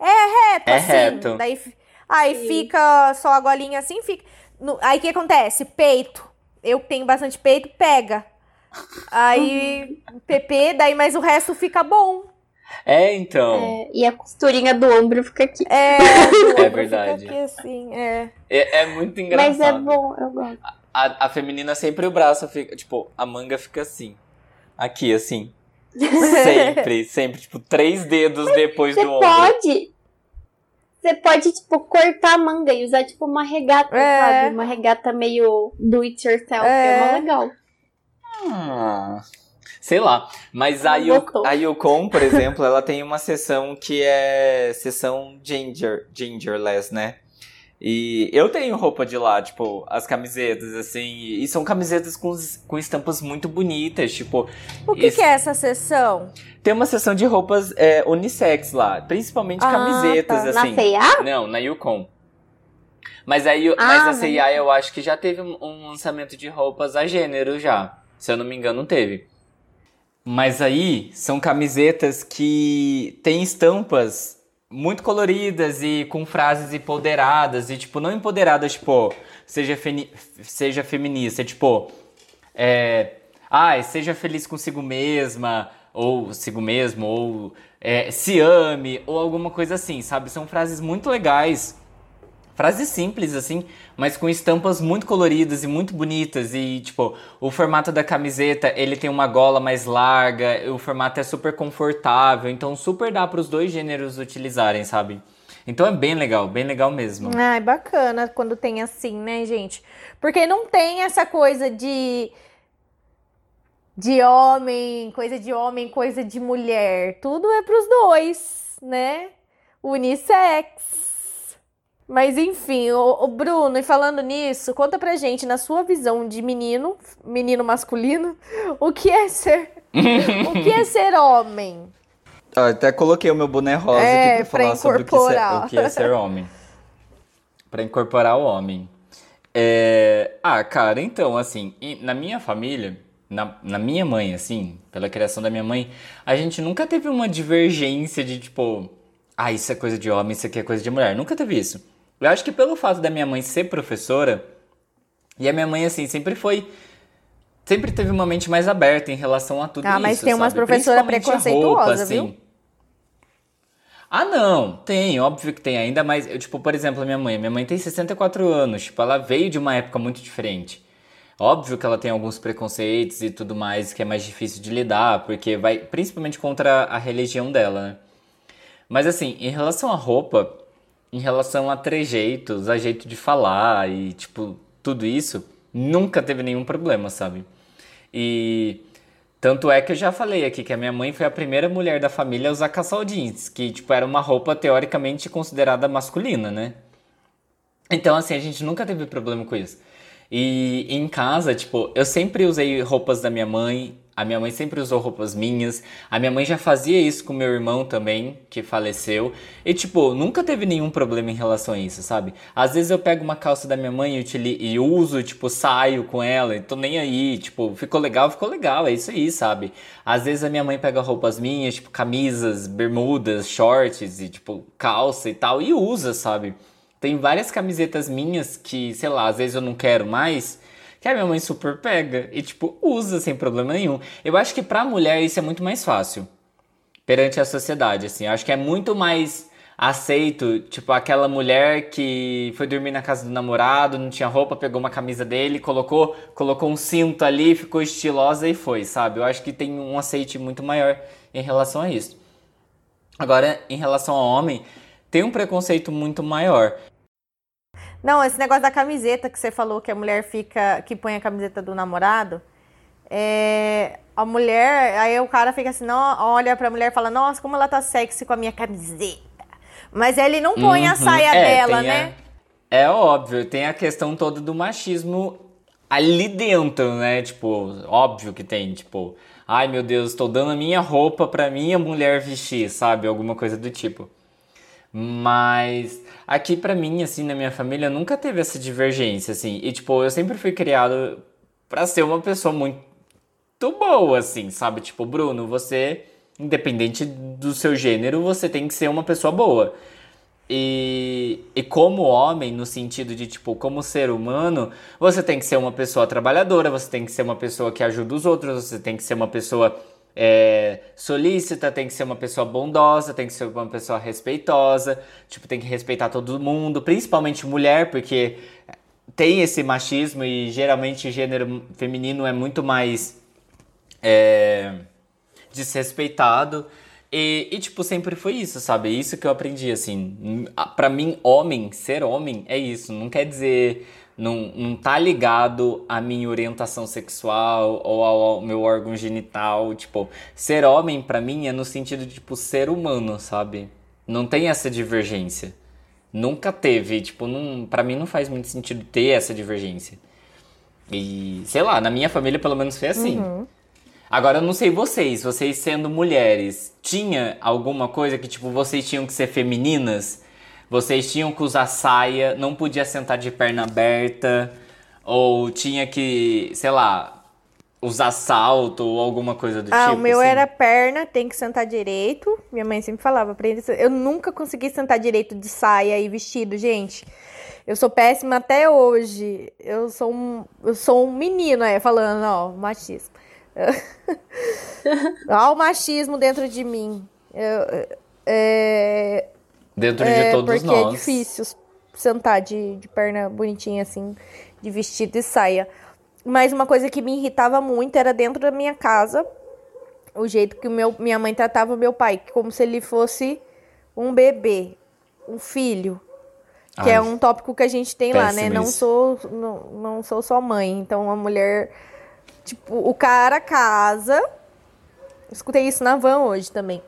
é reto, É assim. reto. Daí, aí fica só a golinha assim, fica. no- aí o que acontece? Peito. Eu que tenho bastante peito, pega. Aí, PP, daí, mas o resto fica bom. É, então, É, e a costurinha do ombro fica aqui. É, ombro verdade. Fica aqui assim, é. é, é muito engraçado. Mas é bom, eu gosto. A, a feminina sempre o braço fica, tipo, a manga fica assim. Aqui, assim. Sempre, sempre, tipo, três dedos depois Você do ombro. pode. Você pode, tipo, cortar a manga e usar, tipo, uma regata, É. sabe? Uma regata meio do it yourself. É. É, mó legal. Ah, sei lá. Mas a, gostou. a Yukon, por exemplo, ela tem uma seção que é seção ginger, gingerless, né? E eu tenho roupa de lá, tipo, as camisetas, assim, e são camisetas com, com estampas muito bonitas, tipo, O que, que é essa sessão? tem uma seção de roupas é, unissex lá, principalmente Ah, camisetas, tá. assim. Na C&A? Não, na Yukon. Mas, aí, mas Ah, a mas- C&A eu acho que já teve um, um lançamento de roupas a gênero já. Se eu não me engano, teve. Mas aí são camisetas que têm estampas muito coloridas e com frases empoderadas e tipo não empoderadas tipo seja seja feminista, tipo é, ai, seja feliz consigo mesma ou consigo mesmo ou é, se ame ou alguma coisa assim, sabe? São frases muito legais Frases simples, assim, mas com estampas muito coloridas e muito bonitas. E, tipo, o formato da camiseta, ele tem uma gola mais larga, o formato é super confortável, então super dá para os dois gêneros utilizarem, sabe? Então é bem legal, bem legal mesmo. Ah, é bacana quando tem assim, né, gente? Porque não tem essa coisa de de homem, coisa de homem, coisa de mulher. Tudo é pros dois, né? Unissex. Mas enfim, o, o, Bruno, e falando nisso, conta pra gente, na sua visão de menino, menino masculino, o que é ser. o que é ser homem? Eu até coloquei o meu boné rosa é, aqui pra, pra falar sobre o que, ser, o que, é ser homem. pra incorporar o homem. É... Ah, cara, então, assim, na minha família, na, na minha mãe, assim, pela criação da minha mãe, a gente nunca teve uma divergência de tipo, ah, isso é coisa de homem, isso aqui é coisa de mulher. Nunca teve isso. Eu acho que pelo fato da minha mãe ser professora, e a minha mãe, assim, sempre foi. Sempre teve uma mente mais aberta em relação a tudo ah, isso. Ah, mas tem umas professoras preconceituosas, assim. viu? Ah, não, tem, óbvio que tem ainda, mas, eu, tipo, por exemplo, a minha mãe. Minha mãe tem 64 anos, tipo, ela veio de uma época muito diferente. Óbvio que ela tem alguns preconceitos e tudo mais que é mais difícil de lidar, porque vai principalmente contra a religião dela, né? Mas assim, em relação à roupa, em relação a trejeitos, a jeito de falar e, tipo, tudo isso, nunca teve nenhum problema, sabe? E tanto é que eu já falei aqui que a minha mãe foi a primeira mulher da família a usar calçal jeans, que, tipo, era uma roupa teoricamente considerada masculina, né? Então, assim, a gente nunca teve problema com isso. E em casa, tipo, eu sempre usei roupas da minha mãe, a minha mãe sempre usou roupas minhas. A minha mãe já fazia isso com meu irmão também, que faleceu. E, tipo, nunca teve nenhum problema em relação a isso, sabe? Às vezes eu pego uma calça da minha mãe e, uso, tipo, saio com ela e tô nem aí. Tipo, ficou legal, ficou legal. É isso aí, sabe? Às vezes a minha mãe pega roupas minhas, tipo, camisas, bermudas, shorts e, tipo, calça e tal, e usa, sabe? Tem várias camisetas minhas que, sei lá, às vezes eu não quero mais que a minha mãe super pega e, tipo, usa sem problema nenhum. Eu acho que pra mulher isso é muito mais fácil perante a sociedade, assim. Eu acho que é muito mais aceito, tipo, aquela mulher que foi dormir na casa do namorado, não tinha roupa, pegou uma camisa dele, colocou, colocou um cinto ali, ficou estilosa e foi, sabe? Eu acho que tem um aceite muito maior em relação a isso. Agora, em relação ao homem, tem um preconceito muito maior. Não, esse negócio da camiseta que você falou que a mulher fica, que põe a camiseta do namorado, é, a mulher, aí o cara fica assim, não, olha pra mulher e fala, nossa, como ela tá sexy com a minha camiseta. Mas ele não põe uhum. a saia é, dela, né? A, é óbvio, tem a questão toda do machismo ali dentro, né? Tipo, óbvio que tem, tipo, ai meu Deus, estou dando a minha roupa pra minha mulher vestir, sabe? Alguma coisa do tipo. Mas aqui para mim, assim, na minha família, nunca teve essa divergência, assim. E, tipo, eu sempre fui criado para ser uma pessoa muito boa, assim, sabe? Tipo, Bruno, você, independente do seu gênero, você tem que ser uma pessoa boa. E, e como homem, no sentido de, tipo, como ser humano, você tem que ser uma pessoa trabalhadora, você tem que ser uma pessoa que ajuda os outros, você tem que ser uma pessoa é, solícita, tem que ser uma pessoa bondosa, tem que ser uma pessoa respeitosa, tipo, tem que respeitar todo mundo, principalmente mulher, porque tem esse machismo e geralmente gênero feminino é muito mais é, desrespeitado. E, e, tipo, sempre foi isso, sabe? Isso que eu aprendi, assim. para mim, homem, ser homem é isso. Não quer dizer não, não tá ligado à minha orientação sexual ou ao, ao meu órgão genital. Tipo, ser homem para mim é no sentido de, tipo, ser humano, sabe? Não tem essa divergência. Nunca teve, tipo, não, pra mim não faz muito sentido ter essa divergência. E, sei lá, na minha família pelo menos foi assim. Uhum. Agora eu não sei vocês, vocês sendo mulheres, tinha alguma coisa que, tipo, vocês tinham que ser femininas? Vocês tinham que usar saia, não podia sentar de perna aberta, ou tinha que, sei lá, usar salto ou alguma coisa do Ah, tipo? o meu assim? era perna, tem que sentar direito. Minha mãe sempre falava pra ele. Eu nunca consegui sentar direito de saia e vestido, gente. Eu sou péssima até hoje. Eu sou um, eu sou um menino, é, falando, ó, machismo. Olha o machismo dentro de mim. Eu- é, Dentro é, de todos porque nós. é difícil sentar de, de perna bonitinha, assim, de vestido e saia. Mas uma coisa que me irritava muito era dentro da minha casa, o jeito que o meu, minha mãe tratava o meu pai, como se ele fosse um bebê, um filho. Que Ai, é um tópico que a gente tem lá, né? Não isso. sou, não, não sou só mãe. Então, a mulher. Tipo, o cara casa. Escutei isso na van hoje também.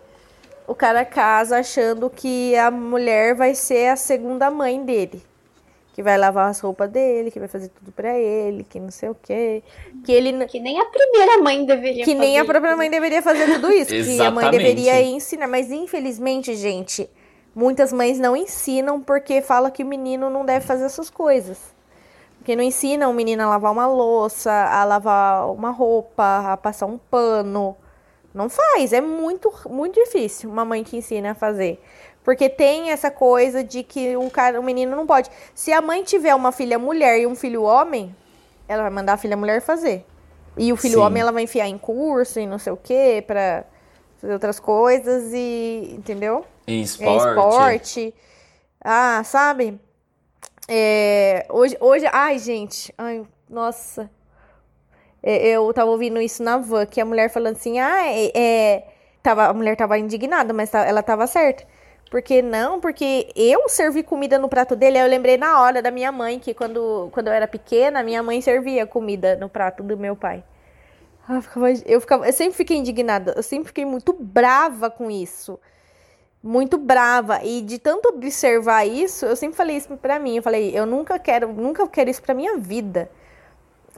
O cara casa achando que a mulher vai ser a segunda mãe dele. Que vai lavar as roupas dele, que vai fazer tudo pra ele, que não sei o quê. Que ele. Que nem a primeira mãe deveria Que nem a própria isso. mãe deveria fazer tudo isso. que a mãe deveria ensinar. Mas infelizmente, gente, muitas mães não ensinam porque fala que o menino não deve fazer essas coisas. Porque não ensinam o menino a lavar uma louça, a lavar uma roupa, a passar um pano. Não faz, é muito, muito difícil uma mãe que ensina a fazer. Porque tem essa coisa de que o cara, o menino não pode. Se a mãe tiver uma filha mulher e um filho homem, ela vai mandar a filha mulher fazer. E o filho Sim. homem ela vai enfiar em curso e não sei o quê pra fazer outras coisas e entendeu? Em É esporte. esporte. Ah, sabe? É, hoje, hoje, ai, gente, ai, nossa. É, Eu tava ouvindo isso na van, que a mulher falando assim, ah, é, é- tava, a mulher tava indignada, mas ela tava certa. Porque não, porque eu servi comida no prato dele, aí eu lembrei na hora da minha mãe, que quando, quando eu era pequena, minha mãe servia comida no prato do meu pai. Ah, Eu ficava, eu ficava, eu sempre fiquei indignada, eu sempre fiquei muito brava com isso muito brava e de tanto observar isso, eu sempre falei isso pra mim, eu falei, eu nunca quero, nunca quero isso pra minha vida.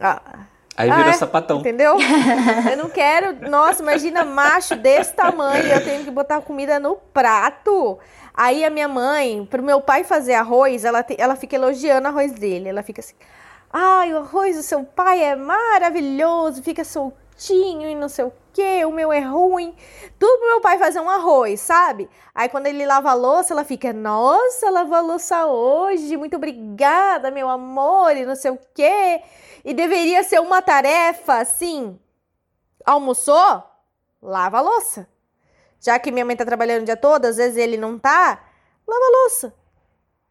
Ah, Aí Ah, virou é? sapatão. entendeu? eu não quero, nossa, imagina macho desse tamanho, eu tenho que botar comida no prato. Aí a minha mãe, pro meu pai fazer arroz, ela, te- ela fica elogiando o arroz dele. Ela fica assim: ai, o arroz do seu pai é maravilhoso, fica soltinho e não sei o que, o meu é ruim. Tudo pro meu pai fazer um arroz, sabe? Aí quando ele lava a louça, ela fica: nossa, lavou a louça hoje, muito obrigada, meu amor, e não sei o que. E deveria ser uma tarefa assim: almoçou? Lava a louça. Já que minha mãe tá trabalhando o dia todo, às vezes ele não tá, lava a louça.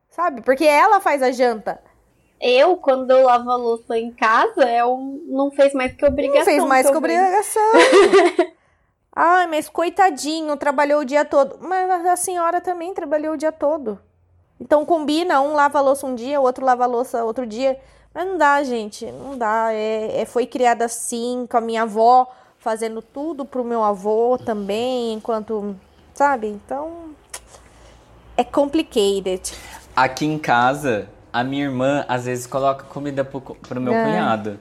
Sabe? Porque ela faz a janta. Eu, quando eu lavo a louça em casa, é um, não fez mais que obrigação. Não fez mais que eu obrigação. Ai, mas coitadinho, trabalhou o dia todo. Mas a senhora também trabalhou o dia todo. Então combina, um lava a louça um dia, o outro lava a louça outro dia. Mas não dá, gente, não dá. É, é- foi criada assim, com a minha avó, fazendo tudo pro meu avô também, enquanto. Sabe? Então. É complicated. Aqui em casa, a minha irmã às vezes coloca comida pro, pro meu É. cunhado.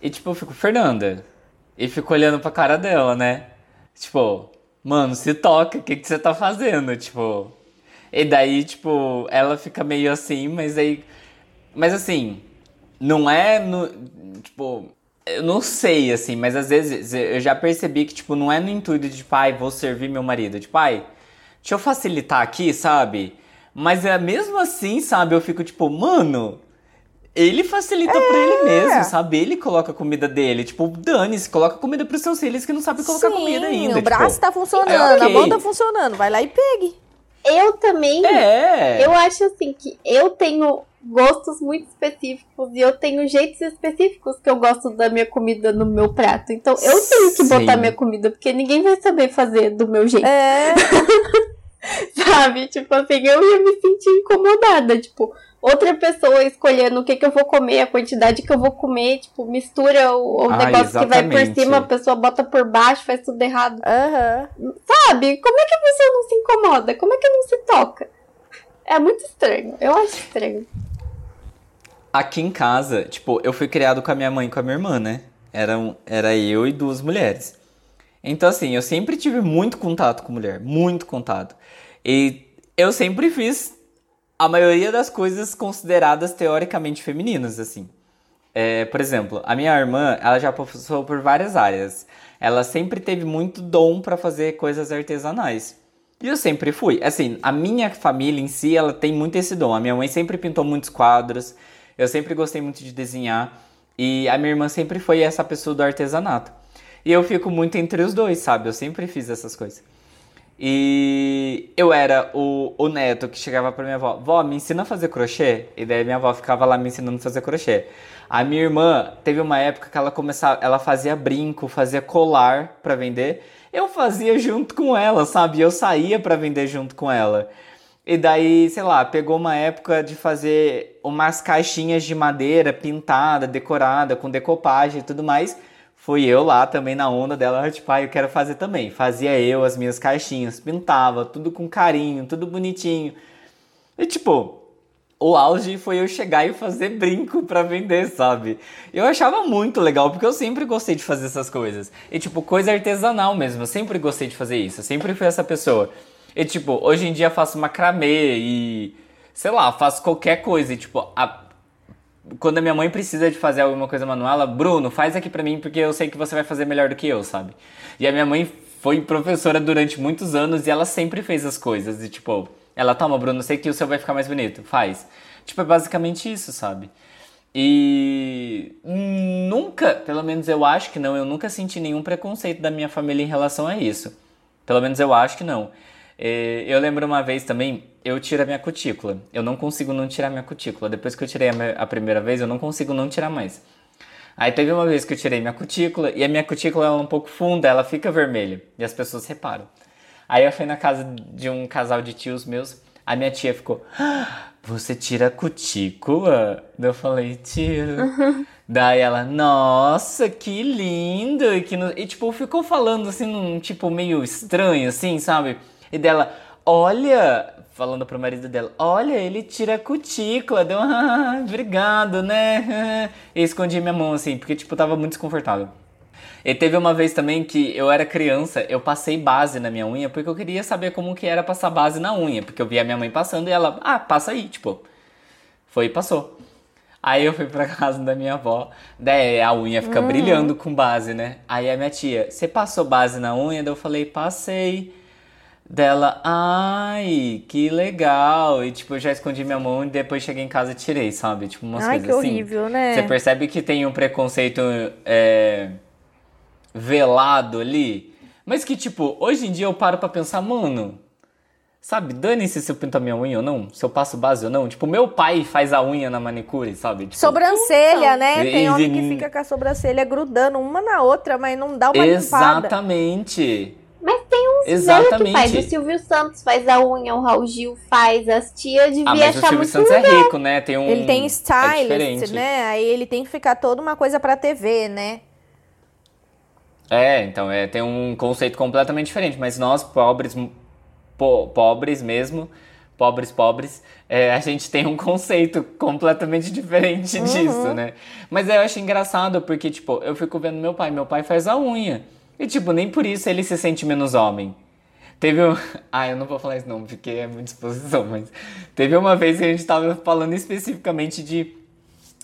E tipo, eu fico, Fernanda. E fico olhando pra cara dela, né? Tipo, mano, se toca, o que, que você tá fazendo? Tipo. E daí, tipo, ela fica meio assim, mas aí. Mas assim, não é no. Tipo. Eu não sei, assim, mas às vezes eu já percebi que, tipo, não é no intuito de, tipo, ai, vou servir meu marido. Tipo, ai, deixa eu facilitar aqui, sabe? Mas é mesmo assim, sabe? Eu fico tipo, mano, ele facilita pra ele mesmo, sabe? Ele coloca a comida dele. Tipo, dane-se, coloca comida pros seus filhos que não sabem colocar Sim, comida ainda. o braço tipo. tá funcionando, é, ok. a mão tá funcionando. Vai lá e pegue. Eu também. É. Eu acho assim que eu tenho gostos muito específicos e eu tenho jeitos específicos que eu gosto da minha comida no meu prato. Então eu tenho que botar Sim. minha comida, porque ninguém vai saber fazer do meu jeito, É. sabe? Tipo assim, eu ia me sentir incomodada. Tipo, outra pessoa escolhendo o que, que eu vou comer, a quantidade que eu vou comer, tipo, mistura o, o Ah, negócio que vai por exatamente. cima, a pessoa bota por baixo, faz tudo errado. Aham. Sabe? Como é que a pessoa não se incomoda? Como é que não se toca? É muito estranho. Eu acho estranho. Aqui em casa, tipo, eu fui criado com a minha mãe e com a minha irmã, né? Eram, era eu e duas mulheres. Então, assim, eu sempre tive muito contato com mulher, muito contato. E eu sempre fiz a maioria das coisas consideradas teoricamente femininas, assim. É, por exemplo, a minha irmã, ela já passou por várias áreas. Ela sempre teve muito dom para fazer coisas artesanais. E eu sempre fui. Assim, a minha família em si, ela tem muito esse dom. A minha mãe sempre pintou muitos quadros. Eu sempre gostei muito de desenhar. E a minha irmã sempre foi essa pessoa do artesanato. E eu fico muito entre os dois, sabe? Eu sempre fiz essas coisas. E eu era o, o neto que chegava pra minha avó, vó, me ensina a fazer crochê? E daí minha avó ficava lá me ensinando a fazer crochê. A minha irmã teve uma época que ela começava, ela fazia brinco, fazia colar para vender. Eu fazia junto com ela, sabe? Eu saía para vender junto com ela. E daí, sei lá, pegou uma época de fazer umas caixinhas de madeira pintada, decorada, com decopagem e tudo mais. Fui eu lá também na onda dela, tipo, ah, eu quero fazer também. Fazia eu as minhas caixinhas, pintava, tudo com carinho, tudo bonitinho. E tipo, o auge foi eu chegar e fazer brinco para vender, sabe? Eu achava muito legal, porque eu sempre gostei de fazer essas coisas. E tipo, coisa artesanal mesmo, eu sempre gostei de fazer isso, eu sempre fui essa pessoa. E tipo, hoje em dia faço macramê e sei lá, faço qualquer coisa e tipo, a... quando a minha mãe precisa de fazer alguma coisa manual, ela, Bruno, faz aqui pra mim porque eu sei que você vai fazer melhor do que eu, sabe? E a minha mãe foi professora durante muitos anos e ela sempre fez as coisas e tipo, ela, toma, Bruno, sei que o seu vai ficar mais bonito. Faz. Tipo, é basicamente isso, sabe? E nunca, pelo menos eu acho que não, eu nunca senti nenhum preconceito da minha família em relação a isso. Pelo menos eu acho que não. É, eu lembro uma vez também, eu tiro a minha cutícula. Eu não consigo não tirar minha cutícula. Depois que eu tirei a primeira vez, eu não consigo não tirar mais. Aí teve uma vez que eu tirei minha cutícula e a minha cutícula é um pouco funda, ela fica vermelha e as pessoas reparam. Aí eu fui na casa de um casal de tios meus, a minha tia ficou, ah, você tira a cutícula? Eu falei, tiro. Uhum. Daí ela, nossa, que lindo! E, que no... e tipo, ficou falando assim, num tipo meio estranho, assim, sabe? E dela, olha, falando pro marido dela, olha, ele tira a cutícula. Deu, ah, obrigado, né? E escondi minha mão assim, porque tipo, tava muito desconfortável. E teve uma vez também que eu era criança, eu passei base na minha unha porque eu queria saber como que era passar base na unha, porque eu via minha mãe passando e ela, ah, passa aí, tipo. Foi e passou. Aí eu fui pra casa da minha avó, daí a unha fica uhum. brilhando com base, né? Aí a minha tia, você passou base na unha? Daí eu falei, passei. Dela, ai, que legal. E tipo, eu já escondi minha mão e depois cheguei em casa e tirei, sabe? Tipo, umas ai, coisas que assim. horrível, né? Você percebe que tem um preconceito é, velado ali. Mas que, tipo, hoje em dia eu paro pra pensar, mano, sabe, dane-se se eu pinto a minha unha ou não, se eu passo base ou não. Tipo, meu pai faz a unha na manicure, sabe? Tipo, sobrancelha, né? E- Tem homem que fica com a sobrancelha grudando uma na outra, mas não dá uma limpada. Exatamente. Mas tem uns velhos que Exatamente. faz. O Silvio Santos faz a unha, o Raul Gil faz. As tias devia Ah, mas o achar Silvio muito Santos é rico, né? Tem um. Ele tem é stylist, diferente. né? Aí ele tem que ficar toda uma coisa pra TV, né? É, então, é, tem um conceito completamente diferente, mas nós, pobres, po- pobres mesmo, pobres, pobres, é, a gente tem um conceito completamente diferente disso, né? Mas eu acho engraçado porque, tipo, eu fico vendo meu pai, meu pai faz a unha, e, tipo, nem por isso ele se sente menos homem. Teve um. Ah, eu não vou falar isso não, porque é muita exposição, mas. Teve uma vez que a gente tava falando especificamente de.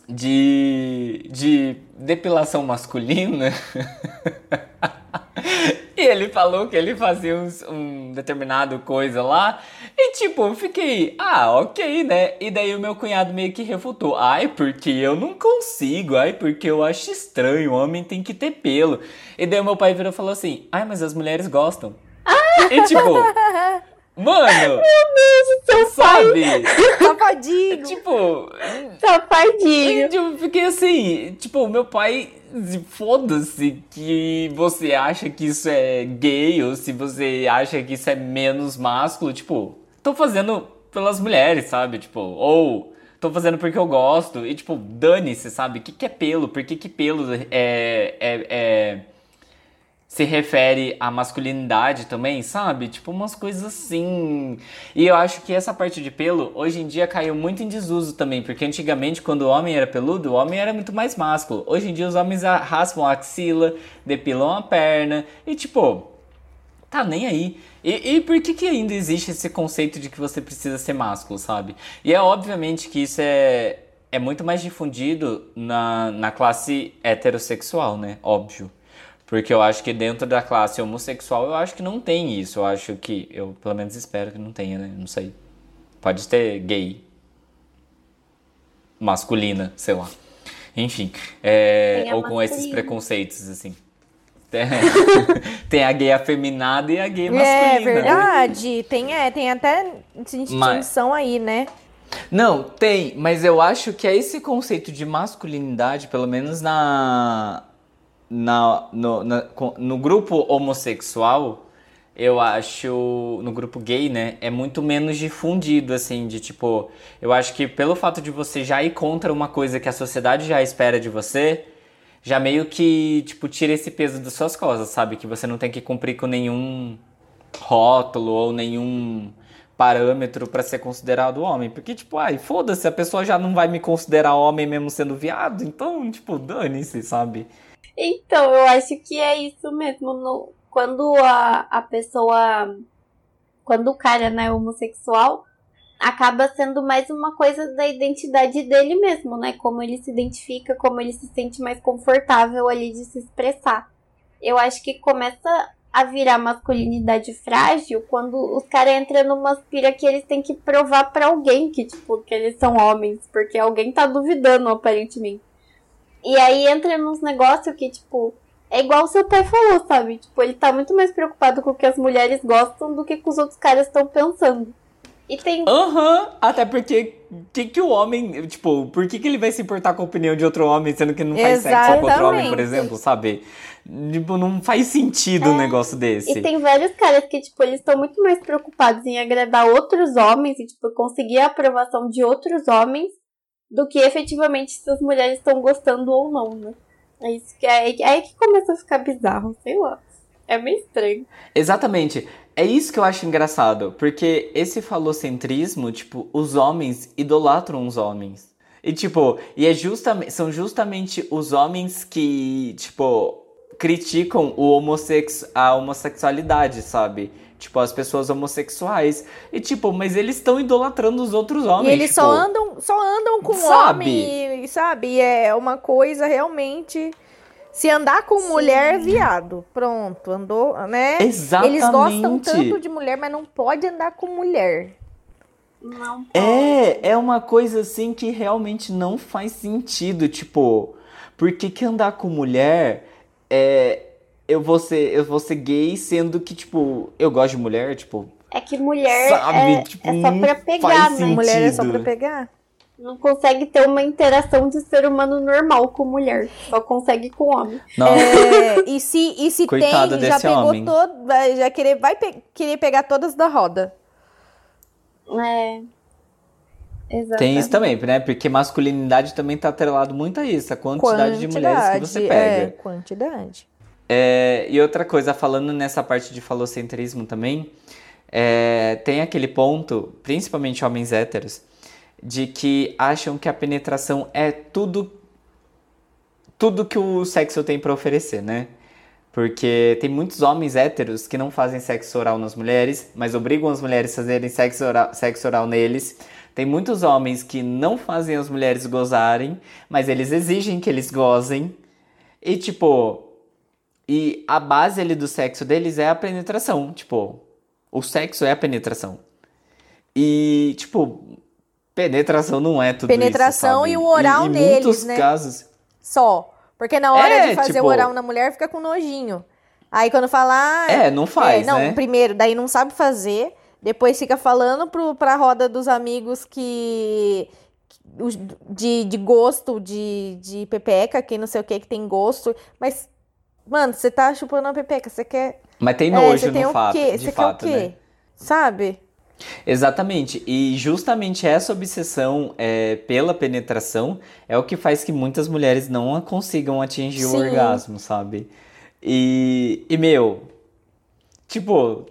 de. de depilação masculina. e ele falou que ele fazia uns- um determinado coisa lá. E tipo, eu fiquei, ah, ok, né? E daí o meu cunhado meio que refutou. Ai, porque eu não consigo. Ai, porque eu acho estranho. O homem tem que ter pelo. E daí o meu pai virou e falou assim: Ai, mas as mulheres gostam. E tipo, mano, sabe? Safadinho. tipo, safadinho. eu fiquei assim, tipo, meu pai, foda-se que você acha que isso é gay ou se você acha que isso é menos másculo, tipo, tô fazendo pelas mulheres, sabe? Tipo, ou tô fazendo porque eu gosto e, tipo, dane-se, sabe? O que, que é pelo? Por que, que pelo é, é, é- se refere à masculinidade também, sabe? Tipo, umas coisas assim. E eu acho que essa parte de pelo, hoje em dia, caiu muito em desuso também, porque antigamente, quando o homem era peludo, o homem era muito mais másculo. Hoje em dia, os homens raspam a axila, depilam a perna, e tipo, tá nem aí. E, e por que, que ainda existe esse conceito de que você precisa ser másculo, sabe? E é obviamente que isso é é muito mais difundido na, na classe heterossexual, né? Óbvio. Porque eu acho que dentro da classe homossexual eu acho que não tem isso. Eu acho que. Eu pelo menos espero que não tenha, né? Não sei. Pode ter gay. Masculina, sei lá. Enfim. é, ou com esses preconceitos, assim. Tem, a gay afeminada e a gay masculina. É verdade. Tem, é, tem até distinção aí, né? Não, tem, mas eu acho que é esse conceito de masculinidade, pelo menos na, na, no, na- no grupo homossexual, eu acho, no grupo gay, né, é muito menos difundido, assim, de tipo, eu acho que pelo fato de você já ir contra uma coisa que a sociedade já espera de você, já meio que, tipo, tira esse peso das suas costas, sabe? Que você não tem que cumprir com nenhum rótulo ou nenhum parâmetro pra ser considerado homem. Porque, tipo, ai, foda-se, a pessoa já não vai me considerar homem mesmo sendo viado, então, tipo, dane-se, sabe? Então, eu acho que é isso mesmo. no- quando a, a pessoa. Quando o cara né, é homossexual, acaba sendo mais uma coisa da identidade dele mesmo, né? Como ele se identifica, como ele se sente mais confortável ali de se expressar. Eu acho que começa a virar masculinidade frágil quando os caras entram numa aspira que eles têm que provar pra alguém que, tipo, que eles são homens, porque alguém tá duvidando, aparentemente. E aí entra nos negócios que, tipo, é igual o seu pai falou, sabe? Tipo, ele tá muito mais preocupado com o que as mulheres gostam do que com os outros caras estão pensando. E tem. Aham, até porque que, que o homem, tipo, por que, que ele vai se importar com a opinião de outro homem, sendo que não faz sexo com outro homem, por Exatamente. exemplo, sabe? Tipo, não faz sentido um negócio desse. E tem vários caras que, tipo, eles estão muito mais preocupados em agradar outros homens e, tipo, conseguir a aprovação de outros homens do que efetivamente se as mulheres estão gostando ou não, né? É isso que é, é aí que começa a ficar bizarro, sei lá. É meio estranho. Exatamente. É isso que eu acho engraçado, porque esse falocentrismo, tipo, os homens idolatram os homens. E tipo, e é justamente, são justamente os homens que, tipo, criticam o homossex, a homossexualidade, sabe? Tipo, as pessoas homossexuais. E tipo, mas eles estão idolatrando os outros homens. E eles tipo, só andam, só andam com Sabe? homem, e, sabe? É uma coisa realmente. Se andar com mulher, viado. Pronto, andou, né? Exatamente. Eles gostam tanto de mulher, mas não pode andar com mulher. Não. É, é uma coisa assim que realmente não faz sentido. Tipo, por que, que andar com mulher é. Eu vou, ser, eu vou ser gay, sendo que, tipo, eu gosto de mulher, tipo. É que mulher Sabe? é, Tipo, é só pra pegar, faz né? sentido. Mulher é só pra pegar? Não consegue ter uma interação de ser humano normal com mulher. Só consegue com homem. Não, É, e se, e se Coitado tem, já pegou homem. todo. vai- Já querer, vai pe- querer pegar todas da roda. É. Exatamente. tem isso também, né? Porque masculinidade também tá atrelado muito a isso, a quantidade, de mulheres que você pega. É, quantidade. É, e outra coisa, falando nessa parte de falocentrismo também, é, tem aquele ponto, principalmente homens héteros, de que acham que a penetração é tudo tudo que o sexo tem pra oferecer, né? Porque tem muitos homens héteros que não fazem sexo oral nas mulheres, mas obrigam as mulheres a fazerem sexo oral, sexo oral neles. Tem muitos homens que não fazem as mulheres gozarem, mas eles exigem que eles gozem. E tipo, e a base ali do sexo deles é a penetração. Tipo, o sexo é a penetração. E, tipo, penetração não é tudo Penetração isso, sabe? e o oral em, em neles, muitos né? casos. Só. Porque na hora É, de fazer tipo- o oral na mulher, fica com nojinho. Aí quando fala. ah, É, não faz, é, não, né? primeiro, daí não sabe fazer. Depois fica falando pro, pra roda dos amigos que. De, de gosto, de, de pepeca, que não sei o que, que tem gosto. Mas, mano, você tá chupando uma pepeca, você quer. Mas tem é, nojo você tem no o fato, de Você fato, quer o quê? né? Sabe? Exatamente. E justamente essa obsessão é, pela penetração é o que faz que muitas mulheres não consigam atingir o Sim. orgasmo, sabe? E, e meu, tipo,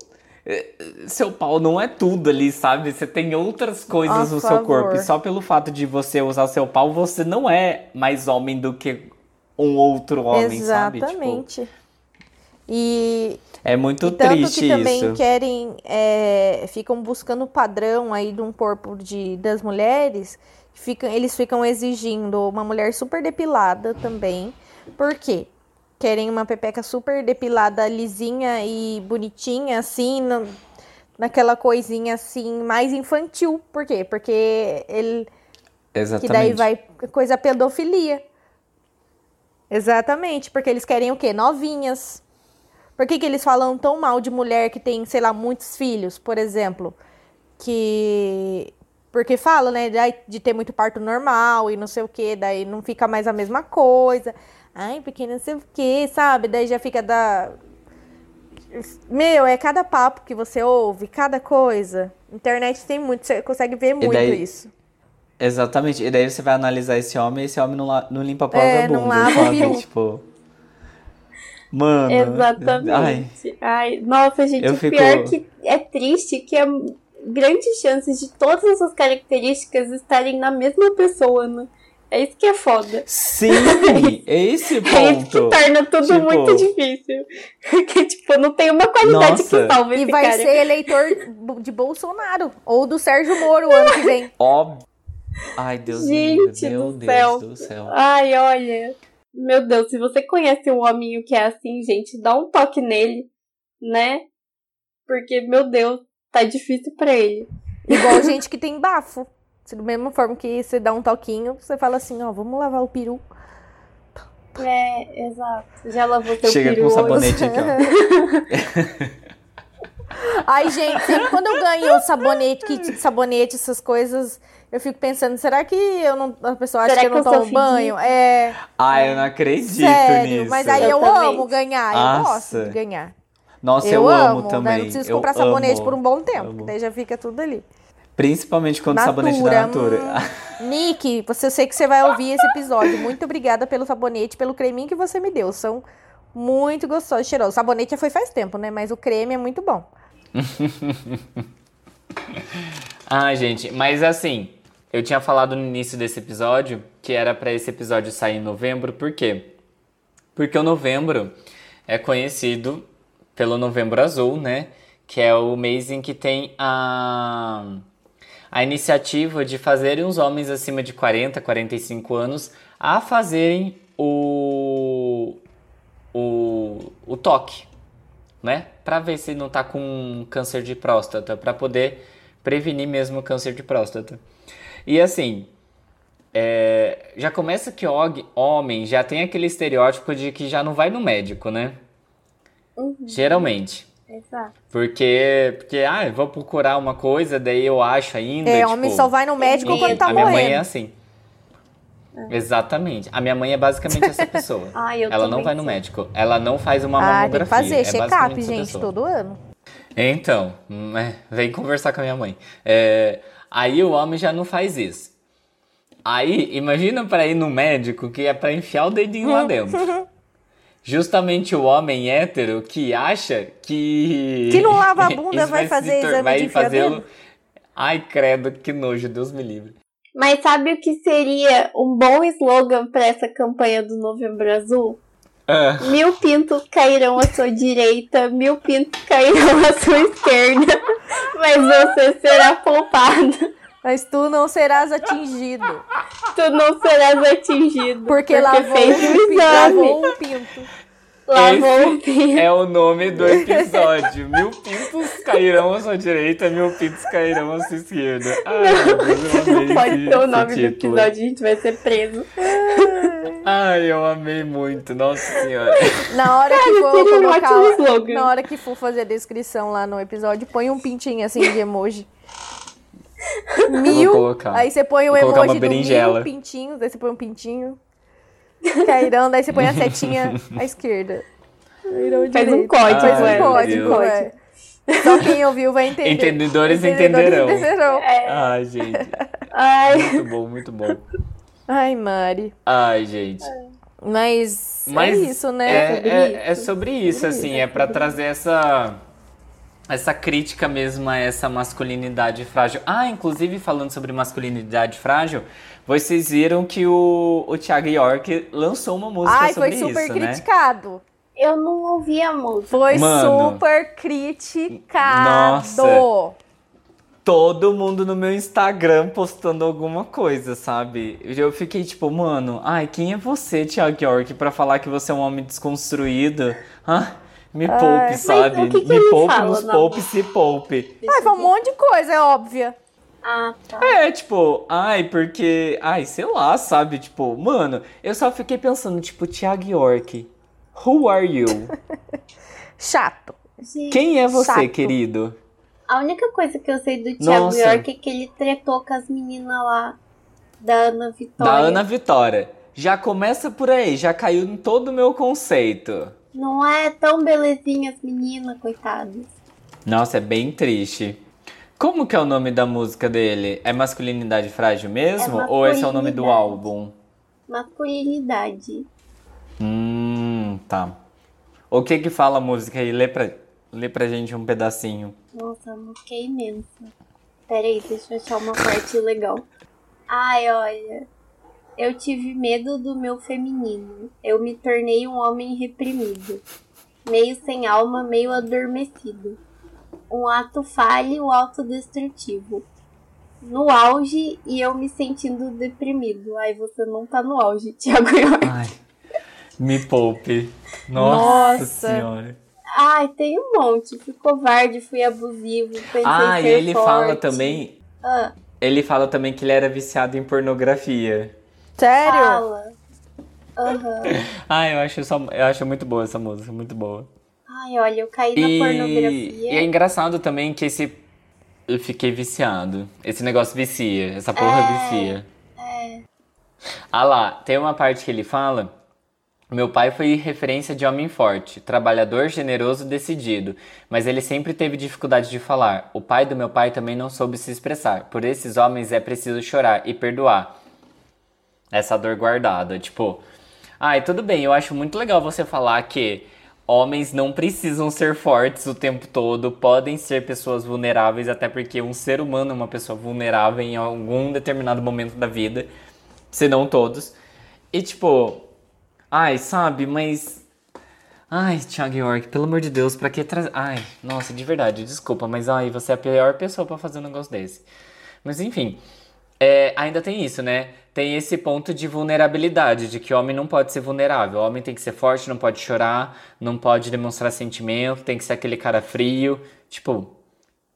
é, seu pau não é tudo ali, sabe? Você tem outras coisas A no seu corpo. E só pelo fato de você usar seu pau, você não é mais homem do que um outro homem, sabe? Tipo, Exatamente. E, é muito E tanto triste que também isso. querem, é, ficam buscando o padrão aí de um corpo de, das mulheres Fica, eles ficam exigindo uma mulher super depilada também. Por quê? Querem uma pepeca super depilada, lisinha e bonitinha, assim, na- naquela coisinha assim, mais infantil. Por quê? Porque ele. Que Exatamente. daí vai coisa pedofilia. Exatamente, porque eles querem o quê? Novinhas. Por que, que eles falam tão mal de mulher que tem, sei lá, muitos filhos, por exemplo? Que. Porque fala, né, de, ter muito parto normal e não sei o quê, daí não fica mais a mesma coisa. Ai, porque não sei o quê, sabe? Daí já fica da. Meu, é cada papo que você ouve, cada coisa. Internet tem muito, você consegue ver muito daí- isso. Exatamente. E daí você vai analisar esse homem e esse homem não, la- não limpa a própria É, não bunda, lava o sabe? peru. Tipo. Mano. Ai, Exatamente. Ai, nossa, gente, Eu o fico- pior que é triste que é grandes chances de todas essas características estarem na mesma pessoa, né? É isso que é foda. sim! É esse É isso que ponto. torna tudo Tipo- muito difícil. Porque, tipo, não tem uma qualidade Nossa. que salve E esse vai cara. ser eleitor de Bolsonaro ou do Sérgio Moro ano que vem. Óbvio. Ai, Deus Gente me livre. Meu do Deus céu. do céu. Ai, olha. Meu Deus, se você conhece um hominho que é assim, gente, dá um toque nele, né? Porque, meu Deus, tá difícil pra ele. Igual gente que tem bafo. Se Da mesma forma que você dá um toquinho, você fala assim, ó, vamos lavar o peru. É, exato. Já lavou seu Chega peru com hoje? sabonete aqui, ó. Ai, gente, quando eu ganho sabonete, kit de sabonete, essas coisas, eu fico pensando, será que eu não, a pessoa acha Será que eu não eu tomo banho? É, Ai, eu não acredito sério. nisso. Mas aí eu Exatamente. amo ganhar, eu Nossa. gosto de ganhar. Nossa, eu, eu, amo, daí também. não preciso eu comprar sabonete amo. por um bom tempo, Amo. daí já fica tudo ali. Principalmente quando o sabonete da Natura. hum, Nick, você eu sei que você vai ouvir esse episódio. Muito obrigada pelo sabonete, pelo creminho que você me deu. São muito gostosos, cheirosos. O sabonete já foi faz tempo, né? Mas o creme é muito bom. Ah, gente, mas assim, eu tinha falado no início desse episódio que era pra esse episódio sair em novembro, por quê? Porque o novembro é conhecido pelo Novembro Azul, né? Que é o mês em que tem a, a iniciativa de fazerem os homens acima de 40, 45 anos a fazerem o, o, o toque, né? Pra ver se não tá com câncer de próstata, pra poder prevenir mesmo o câncer de próstata. E assim, é, já começa que og- homem já tem aquele estereótipo de que já não vai no médico, né? Uhum, Geralmente. exato. Porque, porque, ah, eu vou procurar uma coisa, daí eu acho ainda. É, tipo, homem só vai no médico quando tá a minha morrendo. mãe é assim. Exatamente. A minha mãe é basicamente essa pessoa. Ai, eu Ela não vai no médico. Ela não faz uma Ah, tem que mamografia. fazer é check-up, gente, pessoa. todo ano. Então, hum, é, vem conversar com a minha mãe. É, aí o homem já não faz isso. Aí, imagina pra ir no médico que é pra enfiar o dedinho lá dentro. Justamente o homem hétero que acha que. Que não lava a bunda vai se fazer tor- exame vai de fazê-lo-? Ai, credo, que nojo, Deus me livre. Mas sabe o que seria um bom slogan pra essa campanha do Novembro Azul? Ah, Mil pintos cairão à sua direita, mil pintos cairão à sua esquerda, mas você será poupado. Mas tu não serás atingido. Tu não serás atingido. Porque, lavou, fez exame. lavou o pinto. Lavou o Esse pinto. é o nome do episódio. Mil pintos cairão à sua direita, mil pintos cairão à sua esquerda. Ai, Deus, eu amei Pode ser o nome do episódio, a gente vai ser preso. Ai, eu amei muito, nossa senhora. Na hora que for um colocar. slogan. Na hora que for fazer a descrição lá no episódio, põe um pintinho assim de emoji. Mil. Aí você põe o colocar emoji do mil pintinhos, daí você põe um pintinho. Cairão, daí você põe a setinha à esquerda. Cairão Faz um código, Faz um código, é. Só quem ouviu vai entender. Entendedores Entendedores entenderão. entenderão. Ai, gente. Ai, Muito bom, muito bom. Ai, Mari. Ai, gente. Mas, Mas é isso, né? É, Sobre é, isso. é sobre isso, assim, é pra trazer essa essa crítica mesmo a essa masculinidade frágil. Ah, inclusive falando sobre masculinidade frágil, vocês viram que o, o Thiago York lançou uma música Ai, sobre foi super isso, né? criticado. eu não ouvi a música. Foi Mano. super criticado. Nossa. todo mundo no meu Instagram postando alguma coisa, sabe? Eu fiquei tipo, mano, ai, quem é você, Thiago York, pra falar que você é um homem desconstruído? Ah, me poupe, Ai, sabe? que que me poupe, fala nos na poupe, se poupe. Ai, foi um monte de coisa, é óbvia. Ah, tá. É, tipo, ai, porque. Ai, sei lá, sabe? Tipo, mano, eu só fiquei pensando, tipo, Thiago York, who are you? Chato. Gente, Quem é você, Chato. querido? A única coisa que eu sei do Thiago Nossa. York é que ele tretou com as meninas lá da Ana Vitória. Da Ana Vitória. Já começa por aí, já caiu em todo o meu conceito. Não é tão belezinha as meninas, coitadas. Nossa, é bem triste. Como que é o nome da música dele? É Masculinidade Frágil mesmo? É Ou esse é o nome do álbum? Masculinidade. Hum, tá. O que que fala a música aí? Lê pra, lê pra gente um pedacinho. Nossa, a música é imensa. Peraí, deixa eu achar uma parte legal. Ai, olha. Eu tive medo do meu feminino. Eu me tornei um homem reprimido. Meio sem alma, meio adormecido. Um ato falho, autodestrutivo. No auge e eu me sentindo deprimido. Ai, você não tá no auge, Thiago York. Ai, me poupe. Nossa, Nossa. senhora. Ai, tem um monte. Fui covarde, fui abusivo, pensei Ah, e ele fala forte. também. Ah, Ele fala também que ele era viciado em pornografia. Sério? fala. Aham. Ah, eu acho, só, eu acho muito boa essa música, muito boa. Ai, olha, eu caí na E, pornografia. e é engraçado também que esse. Eu fiquei viciado. Esse negócio vicia. Essa porra É, vicia. Ah lá, tem uma parte que ele fala. Meu pai foi referência de homem forte, trabalhador, generoso, decidido, mas ele sempre teve dificuldade de falar. O pai do meu pai também não soube se expressar. Por esses homens é preciso chorar e perdoar. Essa dor guardada, tipo, ai, tudo bem, eu acho muito legal você falar que homens não precisam ser fortes o tempo todo, podem ser pessoas vulneráveis, até porque um ser humano é uma pessoa vulnerável em algum determinado momento da vida, se não todos. E tipo, ai, sabe, mas Ai, Thiago York, pelo amor de Deus, pra que trazer. Ai, nossa, de verdade, desculpa, mas ai, você é a pior pessoa pra fazer um negócio desse. Mas enfim, é, ainda tem isso, né? Tem esse ponto de vulnerabilidade, de que o homem não pode ser vulnerável. O homem tem que ser forte, não pode chorar, não pode demonstrar sentimento, tem que ser aquele cara frio. Tipo,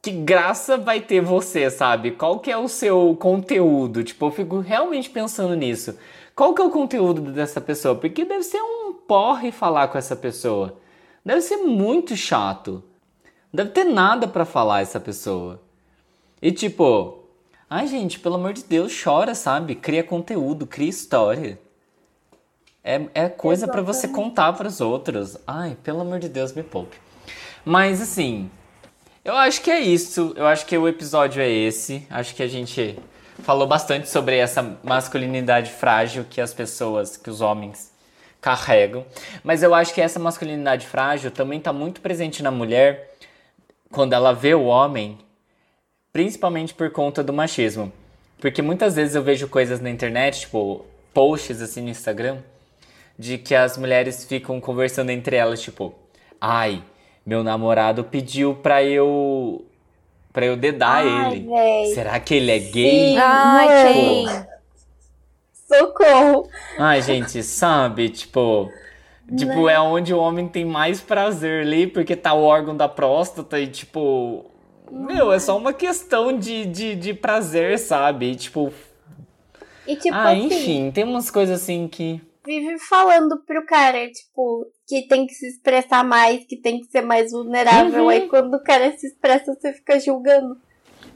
que graça vai ter você, sabe? Qual que é o seu conteúdo? Tipo, eu fico realmente pensando nisso. Qual que é o conteúdo dessa pessoa? Porque deve ser um porre falar com essa pessoa. Deve ser muito chato. Deve ter nada pra falar essa pessoa. E tipo, ai gente, pelo amor de Deus, chora, sabe? Cria conteúdo, cria história. É, é coisa pra você contar pros outros. Ai, pelo amor de Deus, me poupe. Mas assim, eu acho que é isso. Eu acho que o episódio é esse. Acho que a gente falou bastante sobre essa masculinidade frágil que as pessoas, que os homens carregam. Mas eu acho que essa masculinidade frágil também está muito presente na mulher quando ela vê o homem, principalmente por conta do machismo. Porque muitas vezes eu vejo coisas na internet, tipo, posts assim no Instagram, de que as mulheres ficam conversando entre elas, tipo, ai, meu namorado pediu pra eu. pra eu dedar Ai, ele. véi. Será que ele é gay? Sim. Ai, Mano. quem? Socorro. Ai, gente, sabe? Tipo. Tipo, é onde o homem tem mais prazer ali, porque tá o órgão da próstata e, tipo. Meu, é só uma questão de, de, de prazer, sabe? Tipo. E tipo ah, assim, enfim, tem umas coisas assim que. vive falando pro cara, tipo, que tem que se expressar mais, que tem que ser mais vulnerável. Uhum. Aí quando o cara se expressa, você fica julgando.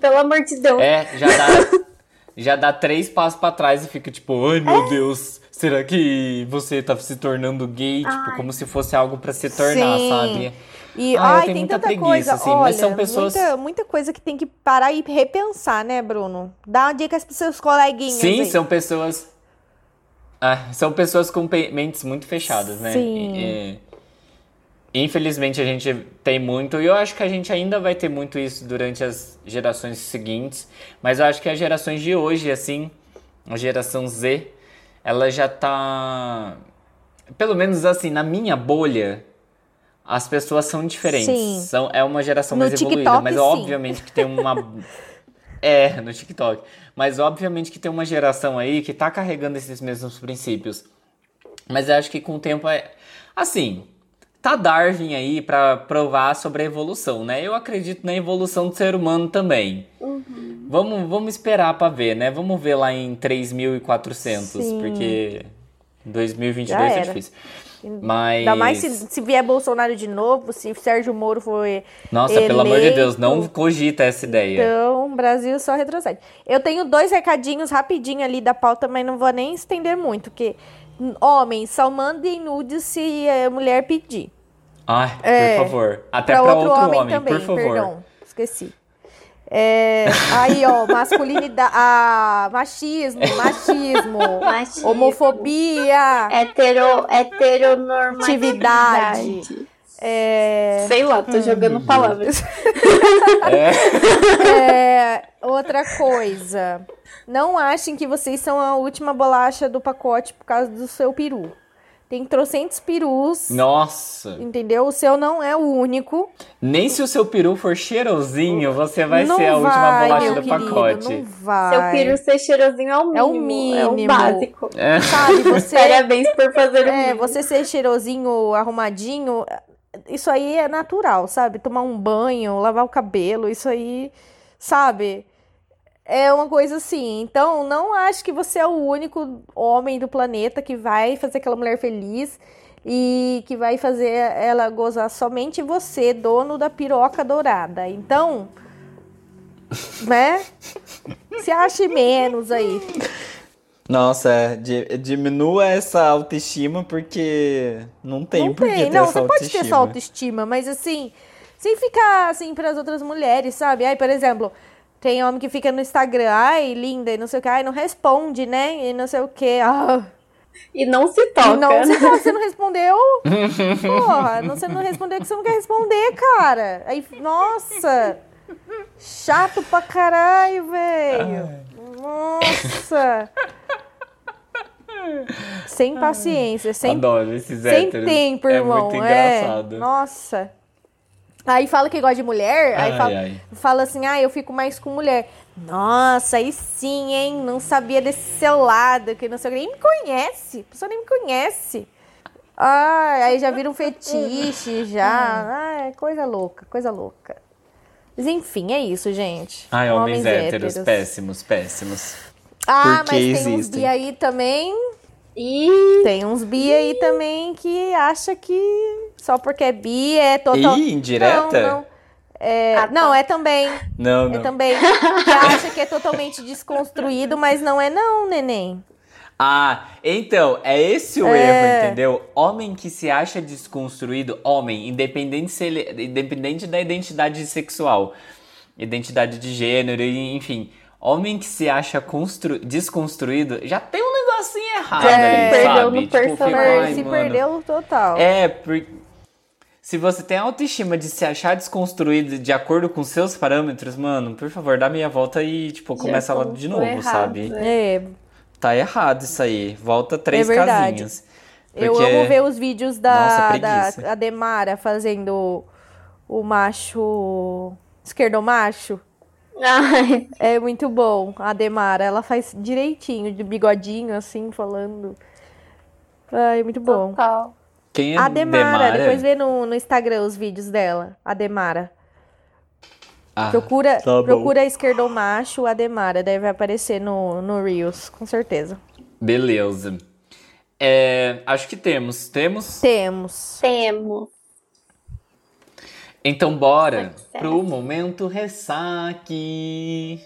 Pelo amor de Deus. É, já dá. já dá três passos pra trás e fica tipo, ai meu Deus, será que você tá se tornando gay? Tipo, Ai. como se fosse algo pra se tornar, Sim. sabe? E Ah, ai, tem muita tanta preguiça, coisa, assim, olha, mas são pessoas- muita, muita coisa que tem que parar e repensar, né, Bruno? Dá uma dica pros seus coleguinhas Sim, aí. são pessoas. Ah, são pessoas com mentes muito fechadas, né? Sim. E- e- infelizmente a gente tem muito, e eu acho que a gente ainda vai ter muito isso durante as gerações seguintes, mas eu acho que as gerações de hoje, assim, a geração Z, ela já tá. Pelo menos assim, na minha bolha, as pessoas são diferentes. Sim. São, é uma geração No mais evoluída, TikTok, mas sim. obviamente que tem uma. É, no TikTok. Mas obviamente que tem uma geração aí que tá carregando esses mesmos princípios. Mas eu acho que com o tempo é. Assim, tá Darwin aí pra provar sobre a evolução, né? Eu acredito na evolução do ser humano também. Vamos, vamos esperar pra ver, né? Vamos ver lá em 3400, Sim. porque 2022 Já é difícil. Mas. Ainda mais se, se vier Bolsonaro de novo, se Sérgio Moro for. Nossa, pelo amor de Deus, não eleito. cogita essa ideia. Então, o Brasil só retrocede. Eu tenho dois recadinhos rapidinho ali da pauta, mas não vou nem estender muito, porque hum, homens só mandem nudes se a mulher pedir. Ai, É, por favor. Até Pra pra outro, outro, homem, homem, também, por favor. perdão, esqueci. É, aí, ó, masculinidade, ah, machismo, machismo, Machismo. homofobia, Hetero, heteronormatividade. Atividade. é, Sei lá, tô jogando palavras. É. É, outra coisa. Não achem que vocês são a última bolacha do pacote por causa do seu peru. Tem trocentos perus, Nossa. entendeu? O seu não é o único. Nem se o seu peru for cheirosinho, você vai não ser a última vai, bolacha meu do querido, pacote. Não vai. Seu peru ser cheirosinho é o mínimo. É o É o mínimo. básico. É. Sabe, você... Parabéns por fazer o É, mínimo. você ser cheirosinho, arrumadinho, isso aí é natural, sabe? Tomar um banho, lavar o cabelo, isso aí, sabe? É uma coisa assim. Então, não acho que você é o único homem do planeta que vai fazer aquela mulher feliz e que vai fazer ela gozar somente você, dono da piroca dourada. Então, né? Se ache menos aí. Nossa, é, di- diminua essa autoestima porque não tem não por que tem, ter não, essa você pode autoestima. ter sua autoestima, mas assim, sem ficar assim para as outras mulheres, sabe? Ai, por exemplo, tem homem que fica no Instagram, ai, linda, e não sei o que, ai, não responde, né? E não sei o que. Ah, E não se toca. não, você, não- você não respondeu? Porra, não, você não respondeu que você não quer responder, cara. Aí, nossa, chato pra caralho, velho. Nossa. Sem paciência, sem Adoro esses sem héteros. tempo, é irmão. muito É, engraçado. Nossa. Aí fala que gosta de mulher, aí Ai, fala, ai. fala assim, ah, eu fico mais com mulher. Nossa, aí sim, hein? Não sabia desse seu lado, que não sei o que. Nem me conhece. A pessoa nem me conhece. Ai, aí já vira um fetiche, já. Ai, coisa louca, coisa louca. Mas enfim, é isso, gente. Ai, homens, héteros, péssimos, péssimos. Ah, Porque mas tem uns bi aí também E Tem uns bi aí também que acha que só porque é bi é total. Ih, indireta? Não, não. É, Ah, tá. não, é também. Não, É não. também. Que acha que é totalmente desconstruído, mas não é não, neném. Ah, então, é esse o É. erro, entendeu? Homem que se acha desconstruído, homem, independente, se ele, independente da identidade sexual, identidade de gênero, enfim. Homem que se acha constru- desconstruído já tem um negocinho errado É, ali, perdeu sabe? no Tipo, personagem. Se mano. perdeu total. É, porque se você tem a autoestima de se achar desconstruído de acordo com seus parâmetros, mano, por favor, dá meia volta e, tipo, começa lá de novo, errado, sabe? né? É, Tá errado isso aí. Volta três É casinhas. Eu Porque- amo ver os vídeos da, Nossa, da. Ademara fazendo o macho. Esquerdomacho. Ai, É muito bom. A Ademara, ela faz direitinho, de bigodinho, assim, falando. Ai, muito bom. total. Quem é A Demara, Demara? depois vê no, no Instagram os vídeos dela. A Demara. Ah, Procura, tá procura esquerdomacho, a Demara. Deve aparecer no, no Reels, com certeza. Beleza. É, acho que temos. Temos? Temos. Temos. Então bora pro momento ressaque.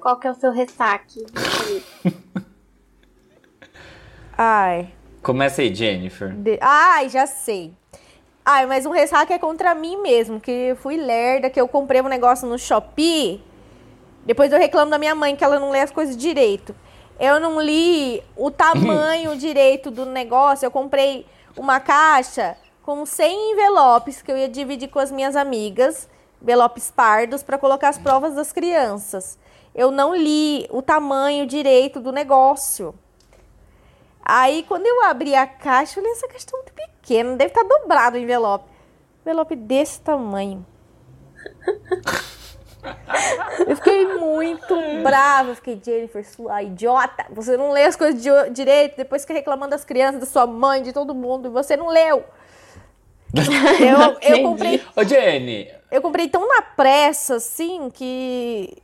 Qual que é o seu ressaque? Ai. Começa aí, Jennifer. de- Ai, já sei. Ai, mas um ressaca é contra mim mesmo, que eu fui lerda, que eu comprei um negócio no Shopee. Depois eu reclamo da minha mãe que ela não lê as coisas direito. Eu não li o tamanho direito do negócio. Eu comprei uma caixa com 100 envelopes que eu ia dividir com as minhas amigas, envelopes pardos, para colocar as provas das crianças. Eu não li o tamanho direito do negócio. Aí, quando eu abri a caixa, eu falei, essa caixa tá muito pequena, deve estar dobrado o envelope. Envelope desse tamanho. Eu fiquei muito brava. Eu fiquei, Jennifer, sua idiota. Você não lê as coisas de- direito. Depois fica reclamando das crianças, da sua mãe, de todo mundo. E você não leu. Eu, eu comprei Ô, Jenny, eu comprei tão na pressa, assim, que.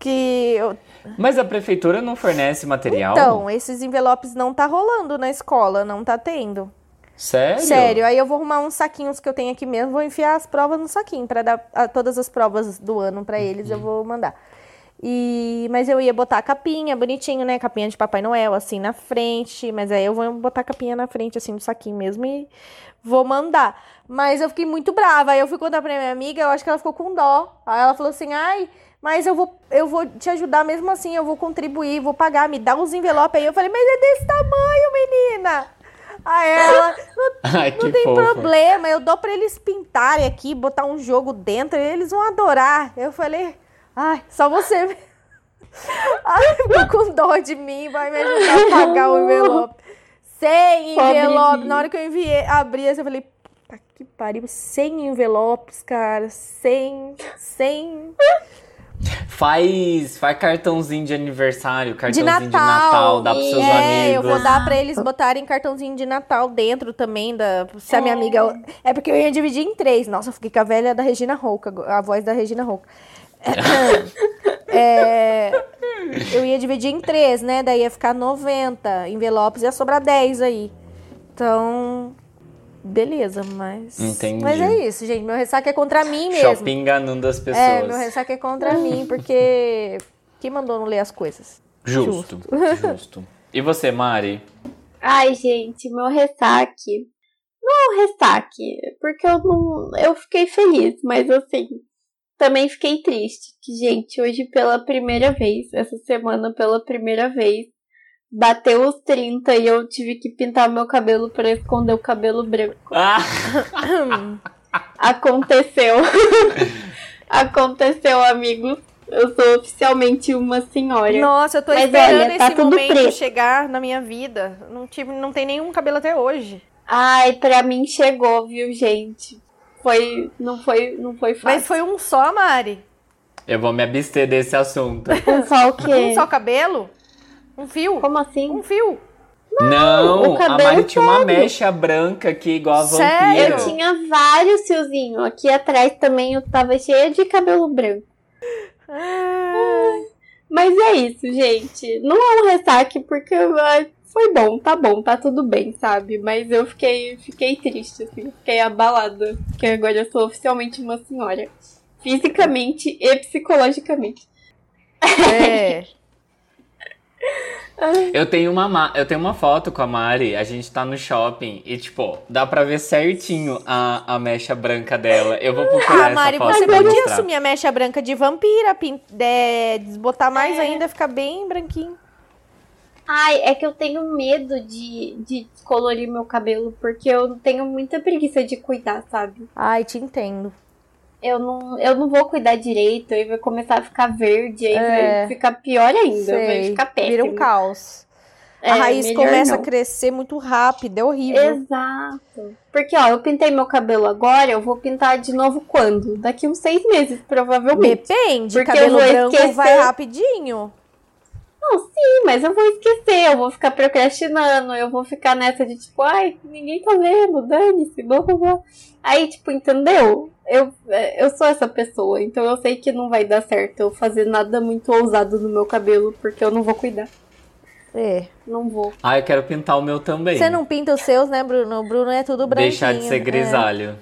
Que. eu- mas a prefeitura não fornece material? Então, esses envelopes não tá rolando na escola, não tá tendo. Sério? Sério, aí eu vou arrumar uns saquinhos que eu tenho aqui mesmo, vou enfiar as provas no saquinho pra dar a- todas as provas do ano pra eles, eu vou mandar. E mas eu ia botar a capinha, bonitinho, né? Capinha de Papai Noel assim na frente, mas aí eu vou botar a capinha na frente assim do saquinho mesmo e vou mandar. Mas eu fiquei muito brava. Aí eu fui contar pra minha amiga, eu acho que ela ficou com dó. Aí ela falou assim: "Ai, mas eu vou eu vou te ajudar mesmo assim, eu vou contribuir, vou pagar, me dá uns envelopes aí". Eu falei: "Mas é desse tamanho, menina". Aí ela, Ai, que não tem fofa. problema, eu dou pra eles pintarem aqui, botar um jogo dentro, e eles vão adorar. Eu falei, ai, só você. Ai, ficou com dó de mim, vai me ajudar a pagar o envelope. Sem envelope. Na hora que eu enviei, abri, assim, eu falei, puta que pariu, sem envelopes, cara, sem, sem. Faz, faz cartãozinho de aniversário, De cartãozinho Natal. de Natal, dá pros seus é, eu amigos. vou dar pra eles botarem cartãozinho de Natal dentro também da. Se a minha amiga. É porque eu ia dividir em três. Nossa, eu fiquei com a velha da Regina Rouca, a voz da Regina Rouca. É, eu ia dividir em três, né? Daí ia ficar 90 envelopes, ia sobrar 10 aí. Então. Beleza, mas. Entendi. Mas é isso, gente. Meu ressaca é contra mim mesmo. Shopping enganando as pessoas. É, meu ressaca é contra mim, porque. Quem mandou não ler as coisas? Justo, justo. E você, Mari? Ai, gente, meu ressaque. Não é um ressaque, porque eu não. Eu fiquei feliz, mas assim. Também fiquei triste. Que, gente, hoje pela primeira vez, essa semana pela primeira vez, bateu os 30 e eu tive que pintar meu cabelo pra esconder o cabelo branco. Ah, Aconteceu. Aconteceu, amigo. Eu sou oficialmente uma senhora. Nossa, eu tô Mas esperando olha, tá esse tudo momento preto. chegar na minha vida. Não tive, não tem nenhum cabelo até hoje. Ai, pra mim chegou, viu, gente? Foi. Não foi, não foi fácil. Mas foi um só, Mari. eu vou me abster desse assunto. Um só o quê? Um só cabelo? Um fio? Como assim? Um fio. Não, o a cabelo Mari tinha uma mecha branca aqui, igual a Sério? vampira. Eu tinha vários fiozinhos. Aqui atrás também eu tava cheia de cabelo branco. Ai, Mas é isso, gente. Não é um ressaque, porque foi bom, tá bom, tá tudo bem, sabe? Mas eu fiquei, fiquei triste, assim, fiquei abalada. Porque agora eu sou oficialmente uma senhora. Fisicamente e psicologicamente. É. Eu tenho uma ma- eu tenho uma foto com a Mari, a gente tá no shopping e tipo, dá pra ver certinho a, a mecha branca dela. Eu vou procurar Ah, essa Mari, foto você podia mostrar. assumir a mecha branca de vampira, é, desbotar mais É. ainda, ficar bem branquinho. Ai, é que eu tenho medo de, de descolorir meu cabelo, porque eu tenho muita preguiça de cuidar, sabe? Ai, te entendo. Eu não, eu não vou cuidar direito, aí vai começar a ficar verde, aí É. vai ficar pior ainda, vai Sei. ficar péssimo. Vira um caos. É, a raiz começa não. a crescer muito rápido, é horrível. Exato. Porque, ó, eu pintei meu cabelo agora, eu vou pintar de novo quando? Daqui uns seis meses, provavelmente. Depende, Porque cabelo eu vou branco esquecer. vai rapidinho. Não, sim, mas eu vou esquecer, eu vou ficar procrastinando, eu vou ficar nessa de tipo, ai, ninguém tá vendo, dane-se, blá blá blá. Aí, tipo, entendeu? Eu, é, eu sou essa pessoa, então eu sei que não vai dar certo eu fazer nada muito ousado no meu cabelo, porque eu não vou cuidar. É. Não vou. Ah, eu quero pintar o meu também. Você não pinta os seus, né, Bruno? O Bruno é tudo branquinho. Deixar de ser é. grisalho.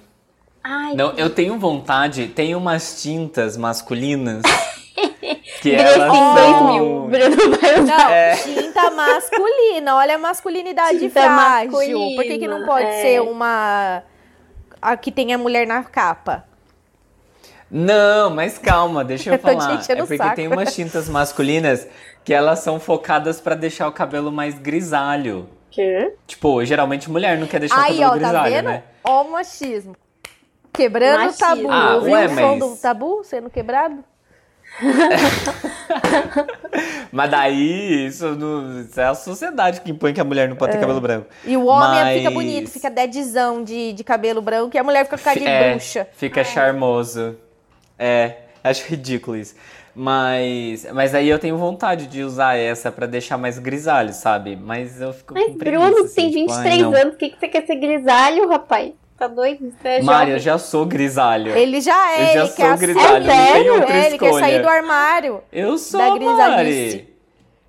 Ai, Não, eu tenho vontade, tem umas tintas masculinas que elas são... 2000, Bruno vai usar. Não, É. tinta masculina. Olha a masculinidade Tinta frágil. masculina, Por que, que não pode é. ser uma. A que tem a mulher na capa? Não, mas calma, deixa eu Eu falar. É o porque saco. tem umas tintas masculinas que elas são focadas pra deixar o cabelo mais grisalho. Quê? Tipo, geralmente mulher não quer deixar o Aí, cabelo ó, tá grisalho, vendo? né? Ó, o machismo. Quebrando Machismo. o tabu. Ah, ué, o som mas- do tabu sendo quebrado? Mas daí, isso, não- isso é a sociedade que impõe que a mulher não pode ter cabelo branco. E o homem Mas- fica bonito, fica deadzão de, de cabelo branco e a mulher fica com cara de É, bruxa. Fica charmoso. É, acho ridículo isso. Mas, mas aí eu tenho vontade de usar essa pra deixar mais grisalho, sabe? Mas eu fico Mas com preguiça, Bruno assim, tem tipo, ai, 23 não. anos, o que, que você quer ser grisalho, rapaz? Tá doido? É jovem. já sou grisalho. Ele já é, Eu já ele sou grisalho, não tem outra é, ele quer sair do armário. Eu sou, Da. Mari.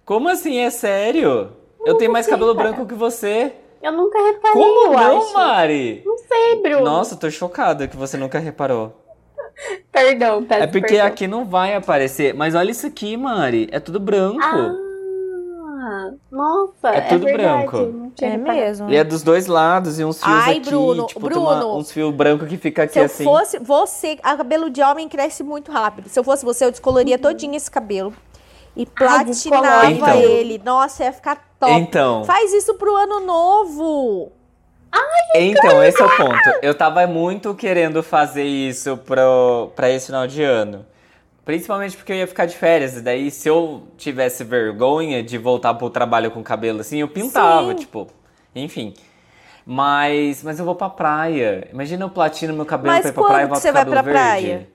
Como assim? É sério? Eu tenho mais sei, cabelo cara. branco que você. Eu nunca reparei, Como não, acho. Mari? Não sei, Bruno. Nossa, tô chocada que você nunca reparou. Perdão, peço É porque perdão. aqui não vai aparecer. Mas olha isso aqui, Mari. É tudo branco. Ah, nossa, É tudo verdade, branco. eu É mesmo. E é dos dois lados, e uns fios Ai, aqui, Bruno, tipo, Bruno. uma- uns fios brancos que fica aqui Se eu assim. fosse você, a cabelo de homem cresce muito rápido. Se eu fosse você, eu descoloria Uhum. todinho esse cabelo e Ai, platinava descolore. Então. ele. Nossa, ia ficar top. Então, Faz isso pro ano novo. então esse é o ponto. Eu tava muito querendo fazer isso pro, pra esse final de ano. Principalmente porque eu ia ficar de férias. E daí, se eu tivesse vergonha de voltar pro trabalho com cabelo assim, eu pintava, Sim. tipo. Enfim. Mas, mas eu vou pra praia. Imagina eu platino meu cabelo Mas pra ir pra praia e volto você vai cabelo pra verde.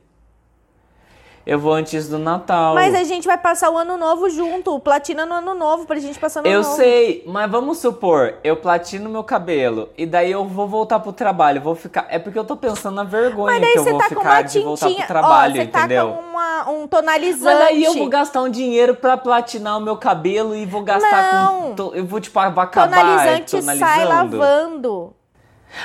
Eu vou antes do Natal. Mas a gente vai passar o ano novo junto. Platina no ano novo pra gente passar no Eu ano novo. sei, mas vamos supor, eu platino meu cabelo e daí eu vou voltar pro trabalho, vou ficar. É porque eu tô pensando na vergonha Mas daí que eu você vou tá com ficar de voltar pro trabalho, Ó, você entendeu? tá com uma, um tonalizante. Mas daí eu vou gastar um dinheiro pra platinar o meu cabelo e vou gastar Não. com. to- Eu vou, tipo, acabar Tonalizante sai lavando.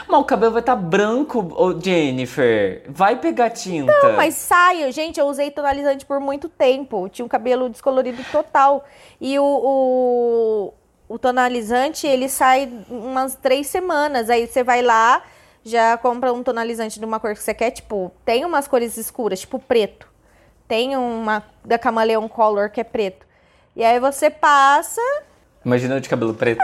Mas o cabelo vai estar branco, ô Jennifer. Vai pegar tinta. Não, mas sai. Gente, eu usei tonalizante por muito tempo. Tinha um cabelo descolorido total. E o, o, o tonalizante, ele sai umas três semanas. Aí você vai lá, já compra um tonalizante de uma cor que você quer. Tipo, tem umas cores escuras, tipo preto. Tem uma da Camaleon Color que é preto. E aí você passa. Imagina eu de cabelo preto.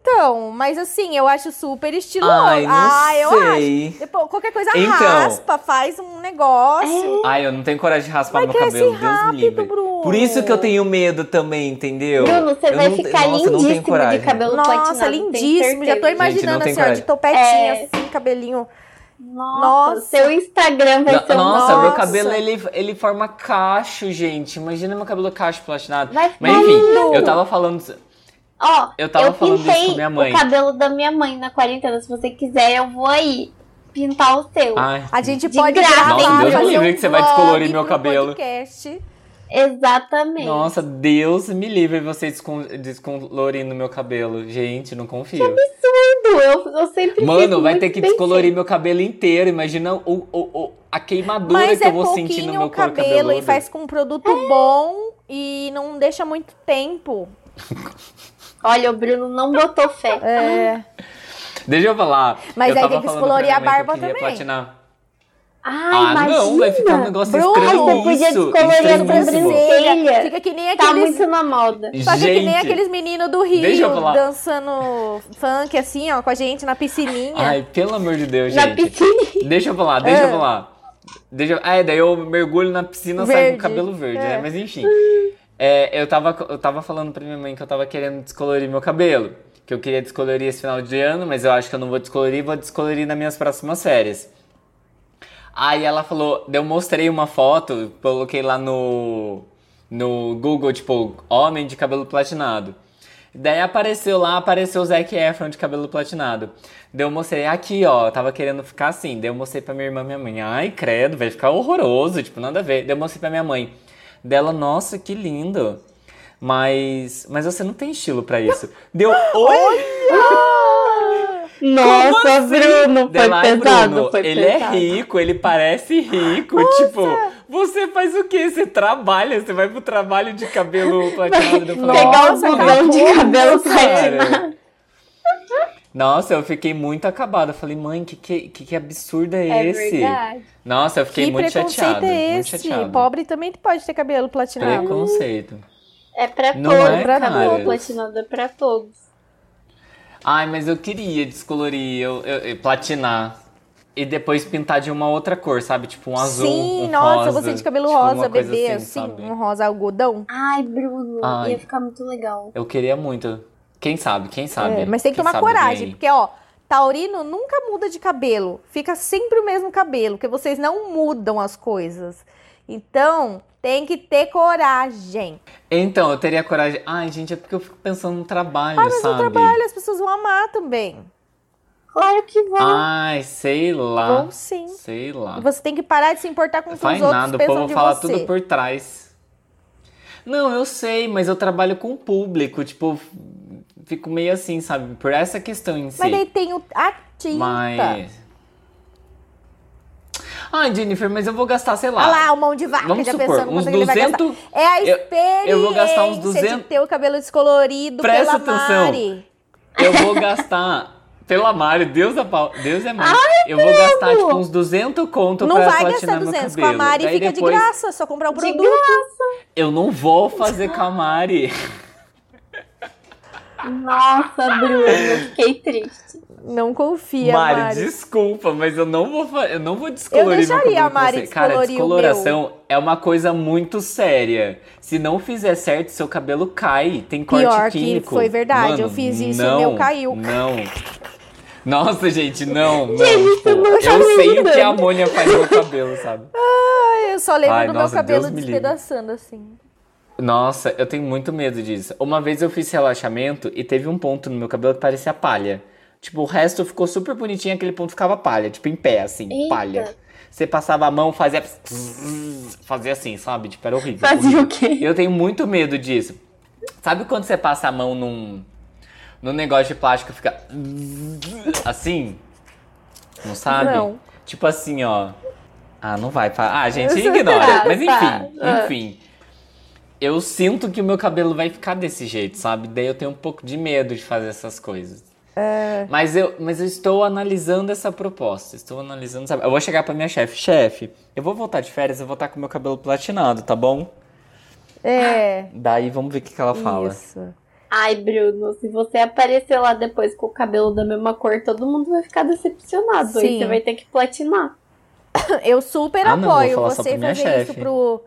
Então, mas assim, eu acho super estiloso. Ai, não ah, eu sei. acho. Depois, qualquer coisa Então. raspa, faz um negócio. Ai, eu não tenho coragem de raspar Mas meu cabelo, Deus me livre. Bruno. Por isso que eu tenho medo também, entendeu? Bruno, você Eu vai não ficar Nossa, eu lindíssimo coragem. de cabelo Nossa, platinado. lindíssimo. Já tô imaginando tem assim, ó, de coragem. topetinha, É. assim, cabelinho. Nossa, Nossa. seu Instagram vai No- ser um Nossa, meu Nossa. cabelo ele, ele forma cacho, gente. Imagina meu cabelo cacho platinado. Vai Mas enfim, lindo. eu tava falando. Ó, Eu tava falando isso pintei com minha mãe. o cabelo da minha mãe na quarentena. Se você quiser, eu vou aí pintar o seu. Ai, A gente De pode gravar, Nossa, Deus me fazer livre um que você vai descolorir meu cabelo. podcast. Exatamente. nossa, Deus me livre você descolorindo meu cabelo. Gente, não confio. Tudo, eu, eu sempre Mano, vai ter que descolorir feito. meu cabelo inteiro. Imagina o, o, o- a queimadura Mas que é eu vou sentir no meu cabelo cabeludo. e faz com um produto bom e não deixa muito tempo. Olha, o Bruno não botou fé. É. Deixa eu falar. Mas eu aí tem que descolorir a barba também. platinar. Ai, ah, imagina. não, vai ficar um negócio Bruno, estranho você podia isso. descolorir a estranhíssimo. sobrancelha. Fica que nem Tá aqueles. muito na moda. Só que, que nem aqueles meninos do Rio Deixa eu falar. dançando funk assim, ó, com a gente na piscininha. Ai, pelo amor de Deus, Na gente. piscina. Deixa eu falar, deixa eu É. falar. Deixa eu... É, daí eu mergulho na piscina e saio com cabelo verde, é. né? Mas enfim. É, eu, tava, eu tava falando pra minha mãe que eu tava querendo descolorir meu cabelo. Que eu queria descolorir esse final de ano, mas eu acho que eu não vou descolorir, vou descolorir nas minhas próximas férias. Aí ela falou, eu mostrei uma foto, coloquei lá no, no Google, tipo, homem de cabelo platinado. Daí apareceu lá, apareceu o Zac Efron de cabelo platinado. Daí eu mostrei aqui, ó, tava querendo ficar assim. Daí eu mostrei pra minha irmã e minha mãe. Ai, credo, vai ficar horroroso, tipo, nada a ver. Daí eu mostrei pra minha mãe. Dela, nossa, que lindo. Mas, mas você não tem estilo pra isso. Deu, oi! Nossa, assim? Bruno, foi Dela, "Ai, pesado, Bruno, foi ele pesado. é rico, ele parece rico. Tipo, você faz o quê? Você trabalha, você vai pro trabalho de cabelo platinado. Pegar o Nossa, algodão de cabelo cara. platinado. Nossa, eu fiquei muito acabada. Falei, mãe, que, que, que, absurdo é, É esse? verdade. Nossa, eu fiquei que muito preconceito chateado. é Muito esse? chateado. Pobre também pode ter cabelo platinado. Preconceito. É pra Não todos, é, pra todos, platinado é pra todos. Ai, mas eu queria descolorir, eu, eu- eu- platinar. E depois pintar de uma outra cor, sabe? Tipo um azul, Sim, um nossa, rosa, você de cabelo tipo, rosa, bebê, assim, assim, um rosa algodão. Ai, Bruno, Ai. ia ficar muito legal. Eu queria muito. Quem sabe, quem sabe? É, mas tem que tomar coragem, porque, ó, taurino nunca muda de cabelo. Fica sempre o mesmo cabelo, porque vocês não mudam as coisas. Então, tem que ter coragem. Então, eu teria coragem. Ai, gente, é porque eu fico pensando no trabalho, Ah, mas sabe? no trabalho as pessoas vão amar também. Claro que vai. Ai, sei lá. Vão sim. Sei lá. E você tem que parar de se importar com o que Faz os outros nada, o pensam povo de fala você. tudo por trás. Não, eu sei, mas eu trabalho com o público, tipo, fico meio assim, sabe? Por essa questão em si. Mas daí tem o, a tinta. Mas. Ai, Jennifer, mas eu vou gastar, sei lá. Olha lá, o mão de vaca, Vamos já supor, pensando uns quanto que ele vai 200 gastar. É a eu- experiência eu vou gastar uns de 200 ter o cabelo descolorido Presta pela atenção. Mari. Eu vou gastar. Pela Mari, Deus da pau. Deus é mais. eu vou gastar, tipo, uns 200 conto Não pra vai platinar gastar meu 200 cabelo. com a Mari Daí fica depois, de graça, só comprar o De produto. Eu não vou fazer com a Mari. Nossa, Bruno, eu fiquei triste. Não confia, Mari, Mari. desculpa, mas eu não vou, eu não vou descolorir meu deixaria cabelo a Mari. Cara, descoloração é uma coisa muito séria. Se não fizer certo, seu cabelo cai. Tem corte Pior que químico. foi verdade, Mano, eu fiz isso e não, o meu caiu. Não. Nossa, gente, não, não. Gente, tipo, eu não eu sei o que a amônia faz no meu cabelo, sabe? Ai, Eu só lembro Ai, do nossa, meu cabelo despedaçando assim. Nossa, eu tenho muito medo disso. Uma vez eu fiz relaxamento e teve um ponto no meu cabelo que parecia palha. Tipo, o resto ficou super bonitinho, aquele ponto ficava palha, tipo em pé, assim, Eita. palha. Você passava a mão, fazia. Fazia assim, sabe? Tipo, era horrível. Fazia horrível. o quê? Eu tenho muito medo disso. Sabe quando você passa a mão num, num negócio de plástico e fica. Assim? Não sabe? Não. Tipo assim, ó. Ah, não vai. Ah, gente, Tá, ignora. Mas enfim, tá. Ah. enfim. Eu sinto que o meu cabelo vai ficar desse jeito, sabe? Daí eu tenho um pouco de medo de fazer essas coisas. É. Mas, eu, mas eu estou analisando essa proposta. Estou analisando, sabe? Eu vou chegar pra minha chefe. Chefe, eu vou voltar de férias, eu vou estar com meu cabelo platinado, tá bom? É. Daí vamos ver o que, que ela fala. Isso. Ai, Bruno, se você aparecer lá depois com o cabelo da mesma cor, todo mundo vai ficar decepcionado. Aí Sim. você vai ter que platinar. Eu super Ah, não, apoio só você pra minha fazer isso chefe. pro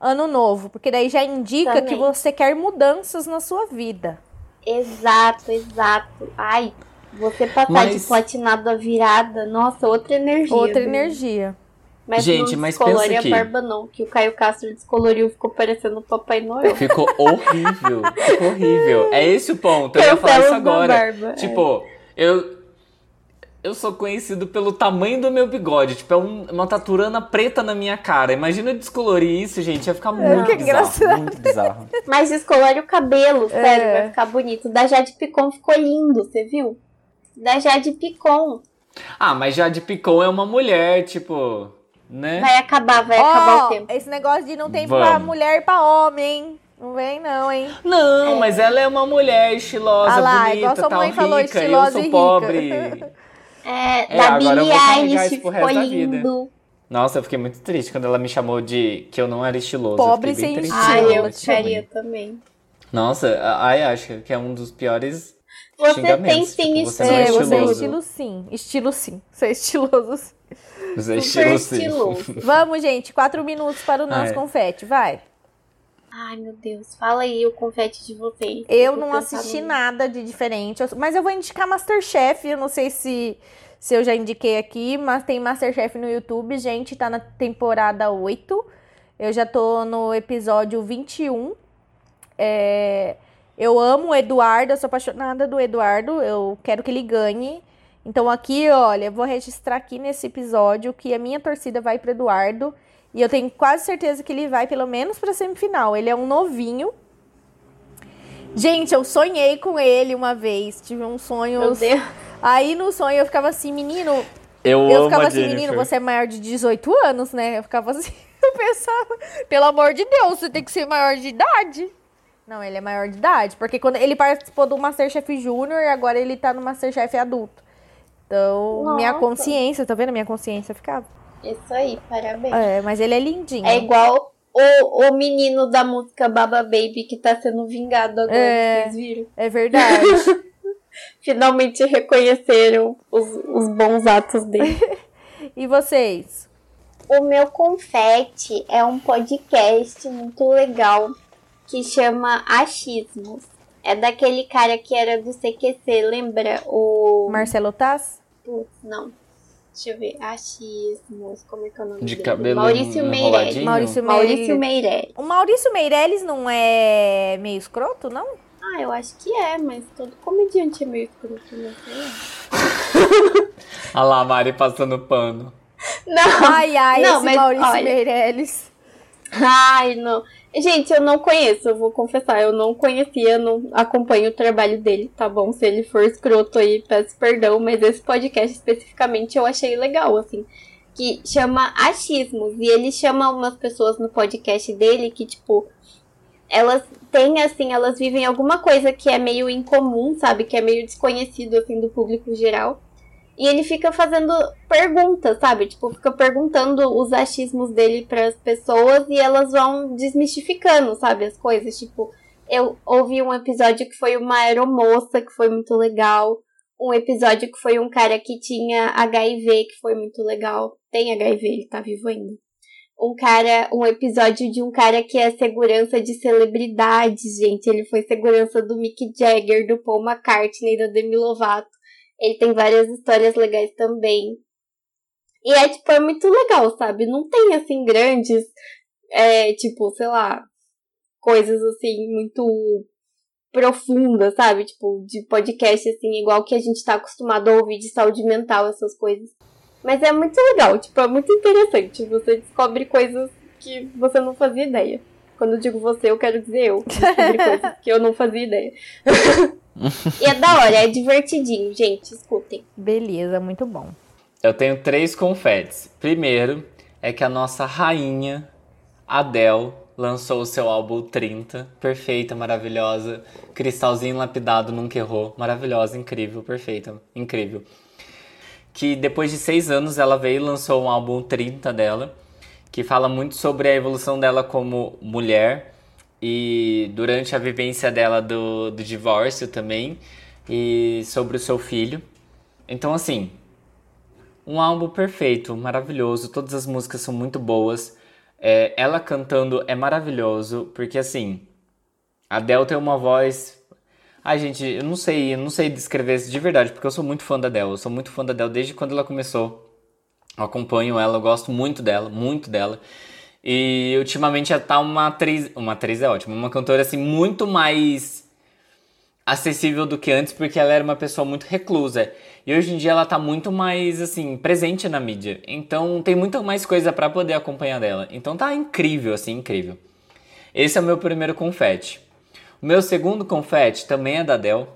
ano novo, porque daí já indica Também. que você quer mudanças na sua vida. Exato, exato. Ai, você passar Mas- de platinado a virada, nossa, outra energia. Outra Bruno. energia. Mas Gente, não mas descolore pensa a aqui. barba não, que o Caio Castro descoloriu, ficou parecendo o Papai Noel. Ficou horrível. Ficou horrível. É esse o ponto. Eu ia falar isso agora. barba, é. Tipo, eu. Eu sou conhecido pelo tamanho do meu bigode. Tipo, é um- uma taturana preta na minha cara. Imagina eu descolorir isso, gente. Ia ficar muito que bizarro. engraçado. Muito bizarro. Mas descolore o cabelo, sério, É. vai ficar bonito. Da Jade Picon ficou lindo, você viu? Da Jade Picon. Ah, mas já de Picon é uma mulher, tipo. Né? Vai acabar, vai acabar Ó, o tempo. esse negócio de não tem Vamos. pra mulher e pra homem, hein? Não vem não, hein? Não, mas ela é uma mulher estilosa, Ah lá, bonita, igual sua tal, mãe falou, rica, estilosa e eu sou e rica. pobre. É, É, da agora Billie Eilish ficou lindo. Nossa, eu fiquei muito triste quando ela me chamou de que eu não era estiloso. Pobre sem triste. estilo. Ai, eu te ficaria também. Nossa, ai, acho que é um dos piores Você tem sim tipo, você não É, é você é estiloso. estilo sim. Estilo sim. Você é estiloso sim. Você é Super estilo sim. estiloso. Vamos, gente. Quatro minutos para o nosso Ai. confete. Vai. Ai, meu Deus. Fala aí o confete de vocês. Eu não assisti nada de diferente. Mas eu vou indicar Masterchef. Eu não sei se, se eu já indiquei aqui, mas tem Masterchef no YouTube. Gente, tá na temporada 8. Eu já tô no episódio 21. É, Eu amo o Eduardo, eu sou apaixonada do Eduardo. Eu quero que ele ganhe. Então aqui, olha, eu vou registrar aqui nesse episódio que a minha torcida vai pro Eduardo. E eu tenho quase certeza que ele vai pelo menos pra semifinal. Ele é um novinho. Gente, eu sonhei com ele uma vez. Tive um sonho. Meu Deus. Aí no sonho eu ficava assim, menino. Eu, Eu ficava assim, menino, você é maior de 18 anos, né? Eu ficava assim, eu pensava, pelo amor de Deus, você tem que ser maior de idade. Não, ele é maior de idade, porque quando ele participou do Masterchef Júnior e agora ele tá no Masterchef adulto. Então, minha Nossa. consciência, tá vendo? Minha consciência ficava. Isso aí, parabéns. É, mas ele é lindinho. É igual o, o menino da música Baba Baby que tá sendo vingado agora, É. vocês viram? É verdade. Finalmente reconheceram os, os bons atos dele. E vocês? O meu confete é um podcast muito legal que chama Achismos. É daquele cara que era do CQC, lembra? O. Marcelo Taz? Putz, não. Deixa eu ver. Achismos. Como é que é o nome De dele? cabelo Maurício Meirelles. Maurício, Maurício Meirelles. O Maurício Meirelles não é meio escroto, não? Ah, eu acho que é, mas todo comediante é meio escroto, né? Sei. Olha lá, a Mari passando pano. Não! Ai, ai, Não, esse mas Maurício olha. Meirelles. Ai, não. Gente, eu não conheço, eu vou confessar, eu não conhecia, não acompanho o trabalho dele, tá bom? Se ele for escroto aí, peço perdão, mas esse podcast especificamente eu achei legal, assim. Que chama Achismos, e ele chama umas pessoas no podcast dele que, tipo, elas têm, assim, elas vivem alguma coisa que é meio incomum, sabe? Que é meio desconhecido, assim, do público geral. E ele fica fazendo perguntas, sabe? Tipo, fica perguntando os achismos dele para as pessoas e elas vão desmistificando, sabe? As coisas. Tipo, eu ouvi um episódio que foi uma aeromoça, que foi muito legal. Um episódio que foi um cara que tinha HIV, que foi muito legal. Tem HIV, ele tá vivo ainda. Um cara, um episódio de um cara que é segurança de celebridades, gente. Ele foi segurança do Mick Jagger, do Paul McCartney, da Demi Lovato. Ele tem várias histórias legais também. E é, tipo, é muito legal, sabe? Não tem, assim, grandes, é, tipo, sei lá, coisas, assim, muito profundas, sabe? Tipo, de podcast, assim, igual que a gente tá acostumado a ouvir de saúde mental, essas coisas. Mas é muito legal, tipo, é muito interessante. Você descobre coisas que você não fazia ideia. Quando eu digo você, eu quero dizer eu. Descobri coisas que eu não fazia ideia. e é da hora, é divertidinho, gente. Escutem. Beleza, muito bom. Eu tenho três confetes. Primeiro é que a nossa rainha, Adele, lançou o seu álbum 30. Perfeita, maravilhosa. Cristalzinho lapidado, nunca errou. Maravilhosa, incrível, perfeita, incrível. Que depois de seis anos ela veio e lançou um álbum 30 dela. Que fala muito sobre a evolução dela como mulher. E durante a vivência dela do, do divórcio também. E sobre o seu filho. Então, assim, um álbum perfeito, maravilhoso. Todas as músicas são muito boas. É, ela cantando é maravilhoso, porque assim, a Adele tem uma voz. Ai, gente, eu não sei, eu não sei descrever isso de verdade, porque eu sou muito fã da Adele. Eu sou muito fã da Adele desde quando ela começou. Eu acompanho ela, eu gosto muito dela, muito dela. E ultimamente ela tá uma atriz. Uma atriz é ótima, uma cantora assim, muito mais acessível do que antes, porque ela era uma pessoa muito reclusa. E hoje em dia ela tá muito mais, assim, presente na mídia. Então tem muita mais coisa para poder acompanhar dela. Então tá incrível, assim, incrível. Esse é o meu primeiro confete. O meu segundo confete também é da Adele,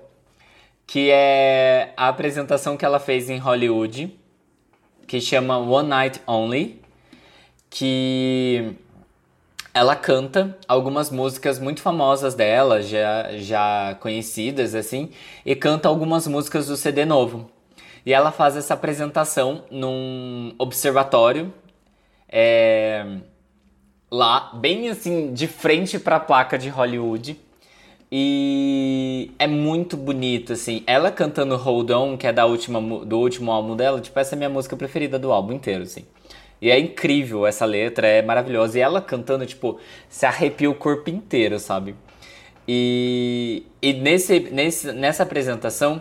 que é a apresentação que ela fez em Hollywood, que chama One Night Only, que ela canta algumas músicas muito famosas dela, já, já conhecidas, assim, e canta algumas músicas do CD novo. E ela faz essa apresentação num observatório, é, lá, bem assim, de frente para a placa de Hollywood. E é muito bonito, assim. Ela cantando Hold On, que é da última, do último álbum dela, tipo, essa é a minha música preferida do álbum inteiro, assim. E é incrível essa letra, é maravilhosa. E ela cantando, tipo, se arrepia o corpo inteiro, sabe? E, e nesse, nesse, nessa apresentação,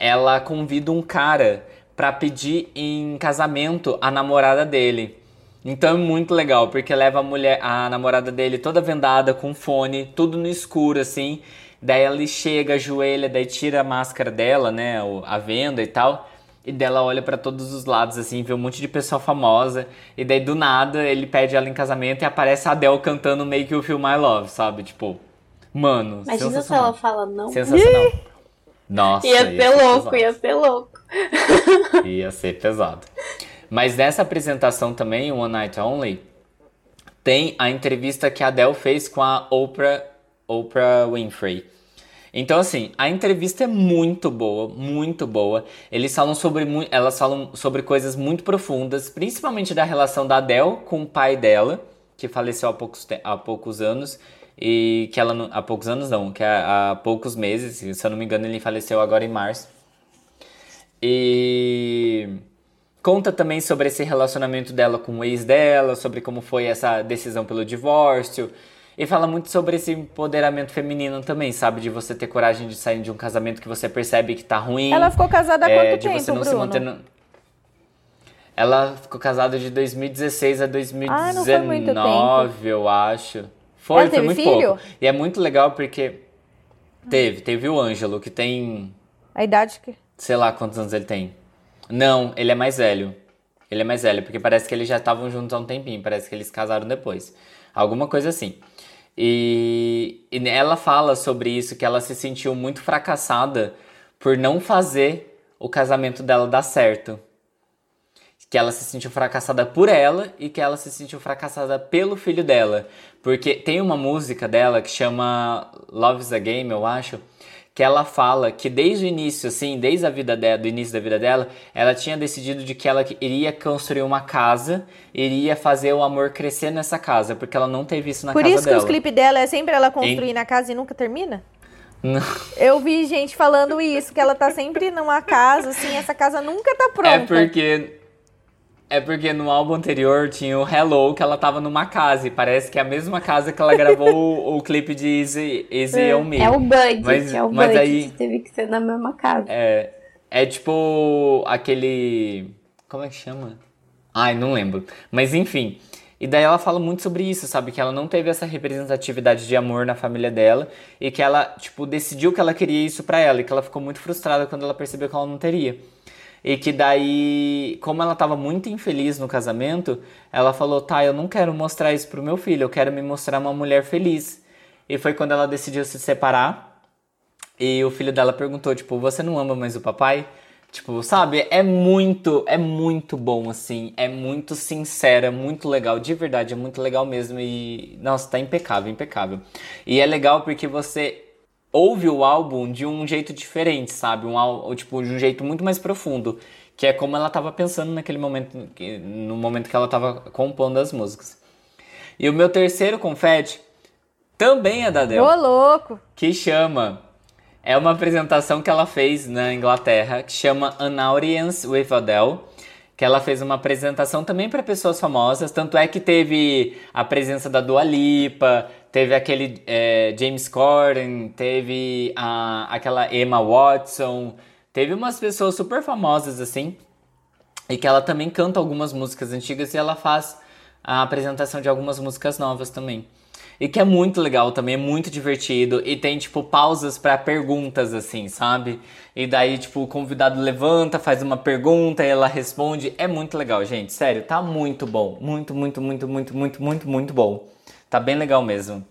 ela convida um cara pra pedir em casamento a namorada dele. Então é muito legal, porque leva a mulher, a namorada dele toda vendada, com fone, tudo no escuro, assim. Daí ela chega, ajoelha, daí tira a máscara dela, né, o- a venda e tal. E dela olha pra todos os lados, assim, vê um monte de pessoa famosa. E daí do nada ele pede ela em casamento e aparece a Adele cantando Make You Feel My Love, sabe? Tipo, mano, Imagina se ela fala não. Sensacional. Nossa, Ia ser louco, pesado. ia ser louco. Ia ser pesado. Mas nessa apresentação também, One Night Only, tem a entrevista que a Adele fez com a Oprah, Oprah Winfrey. Então, assim, a entrevista é muito boa, muito boa. Eles falam sobre, elas falam sobre coisas muito profundas, principalmente da relação da Adele com o pai dela, que faleceu há poucos, há poucos anos. E que ela, há poucos anos não, que há, há poucos meses, se eu não me engano, ele faleceu agora em março. E Conta também sobre esse relacionamento dela com o ex dela, sobre como foi essa decisão pelo divórcio. E fala muito sobre esse empoderamento feminino também, sabe? De você ter coragem de sair de um casamento que você percebe que tá ruim. Ela ficou casada há é, quanto de tempo, você não Bruno? se manter no... Ela ficou casada de 2016 a 2019, Ah, não foi muito tempo. eu acho. Foi, Ela foi muito filho? pouco. E é muito legal porque teve, teve o Ângelo, que tem, A idade que. sei lá quantos anos ele tem. Não, ele é mais velho. Ele é mais velho, porque parece que eles já estavam juntos há um tempinho, parece que eles casaram depois. Alguma coisa assim. E, e ela fala sobre isso, que ela se sentiu muito fracassada por não fazer o casamento dela dar certo. Que ela se sentiu fracassada por ela e que ela se sentiu fracassada pelo filho dela. Porque tem uma música dela que chama Love is a Game, eu acho, que ela fala que desde o início, assim, desde a vida dela, do início da vida dela, ela tinha decidido de que ela iria construir uma casa, iria fazer o amor crescer nessa casa, porque ela não teve isso na Por casa isso que dela. os clipes dela é sempre ela construindo a casa e nunca termina? Não. Eu vi gente falando isso, que ela tá sempre numa casa, assim, essa casa nunca tá pronta. É porque. É porque no álbum anterior tinha o Hello, que ela tava numa casa. E parece que é a mesma casa que ela gravou o, o clipe de Easy, Easy on Me. É o budget, Mas- é o mas budget. aí- Teve que ser na mesma casa. É, é tipo aquele. Como é que chama? Ai, não lembro. Mas enfim. E daí ela fala muito sobre isso, sabe? Que ela não teve essa representatividade de amor na família dela e que ela, tipo, decidiu que ela queria isso pra ela e que ela ficou muito frustrada quando ela percebeu que ela não teria. E que daí, como ela tava muito infeliz no casamento, ela falou: tá, eu não quero mostrar isso pro meu filho, eu quero me mostrar uma mulher feliz. E foi quando ela decidiu se separar. E o filho dela perguntou, tipo, você não ama mais o papai? Tipo, sabe? É muito, é muito bom, assim. É muito sincera, muito legal. De verdade, é muito legal mesmo. E, nossa, tá impecável, impecável. E é legal porque você ouve o álbum de um jeito diferente, sabe? Um, tipo, de um jeito muito mais profundo. Que é como ela tava pensando naquele momento, no momento que ela tava compondo as músicas. E o meu terceiro confete também é da Adele Ô, louco. que chama. É uma apresentação que ela fez na Inglaterra, que chama An Audience with Adele. Que ela fez uma apresentação também para pessoas famosas. Tanto é que teve a presença da Dua Lipa, teve aquele é, James Corden, teve a, aquela Emma Watson. Teve umas pessoas super famosas assim. E que ela também canta algumas músicas antigas e ela faz a apresentação de algumas músicas novas também. E que é muito legal também, é muito divertido. E tem, tipo, pausas pra perguntas, assim, sabe? E daí, tipo, o convidado levanta, faz uma pergunta e ela responde. É muito legal, gente. Sério, tá muito bom. Muito, muito, muito, muito, muito, muito, muito bom. Tá bem legal mesmo.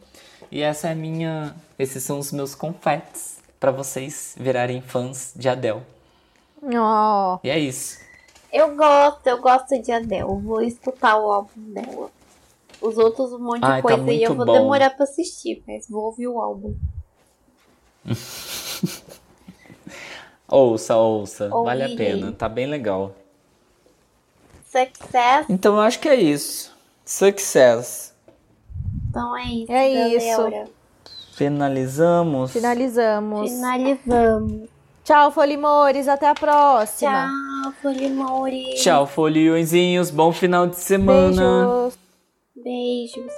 E essa é a minha. Esses são os meus confetes pra vocês virarem fãs de Adele. Ó. E é isso. Eu gosto, eu gosto de Adele. Vou escutar o álbum dela. Os outros, um monte Ai, de tá coisa aí eu muito vou bom. demorar pra assistir, mas vou ouvir o álbum. Ouça, ouça. Vale a pena. Tá bem legal. Success, Então eu acho que é isso. Success. então é isso. É isso. Finalizamos. Finalizamos. Finalizamos. Tchau, Folimores. Até a próxima. Tchau, Folimori. Tchau, folhõezinhos. Bom final de semana. Beijos. Beijos.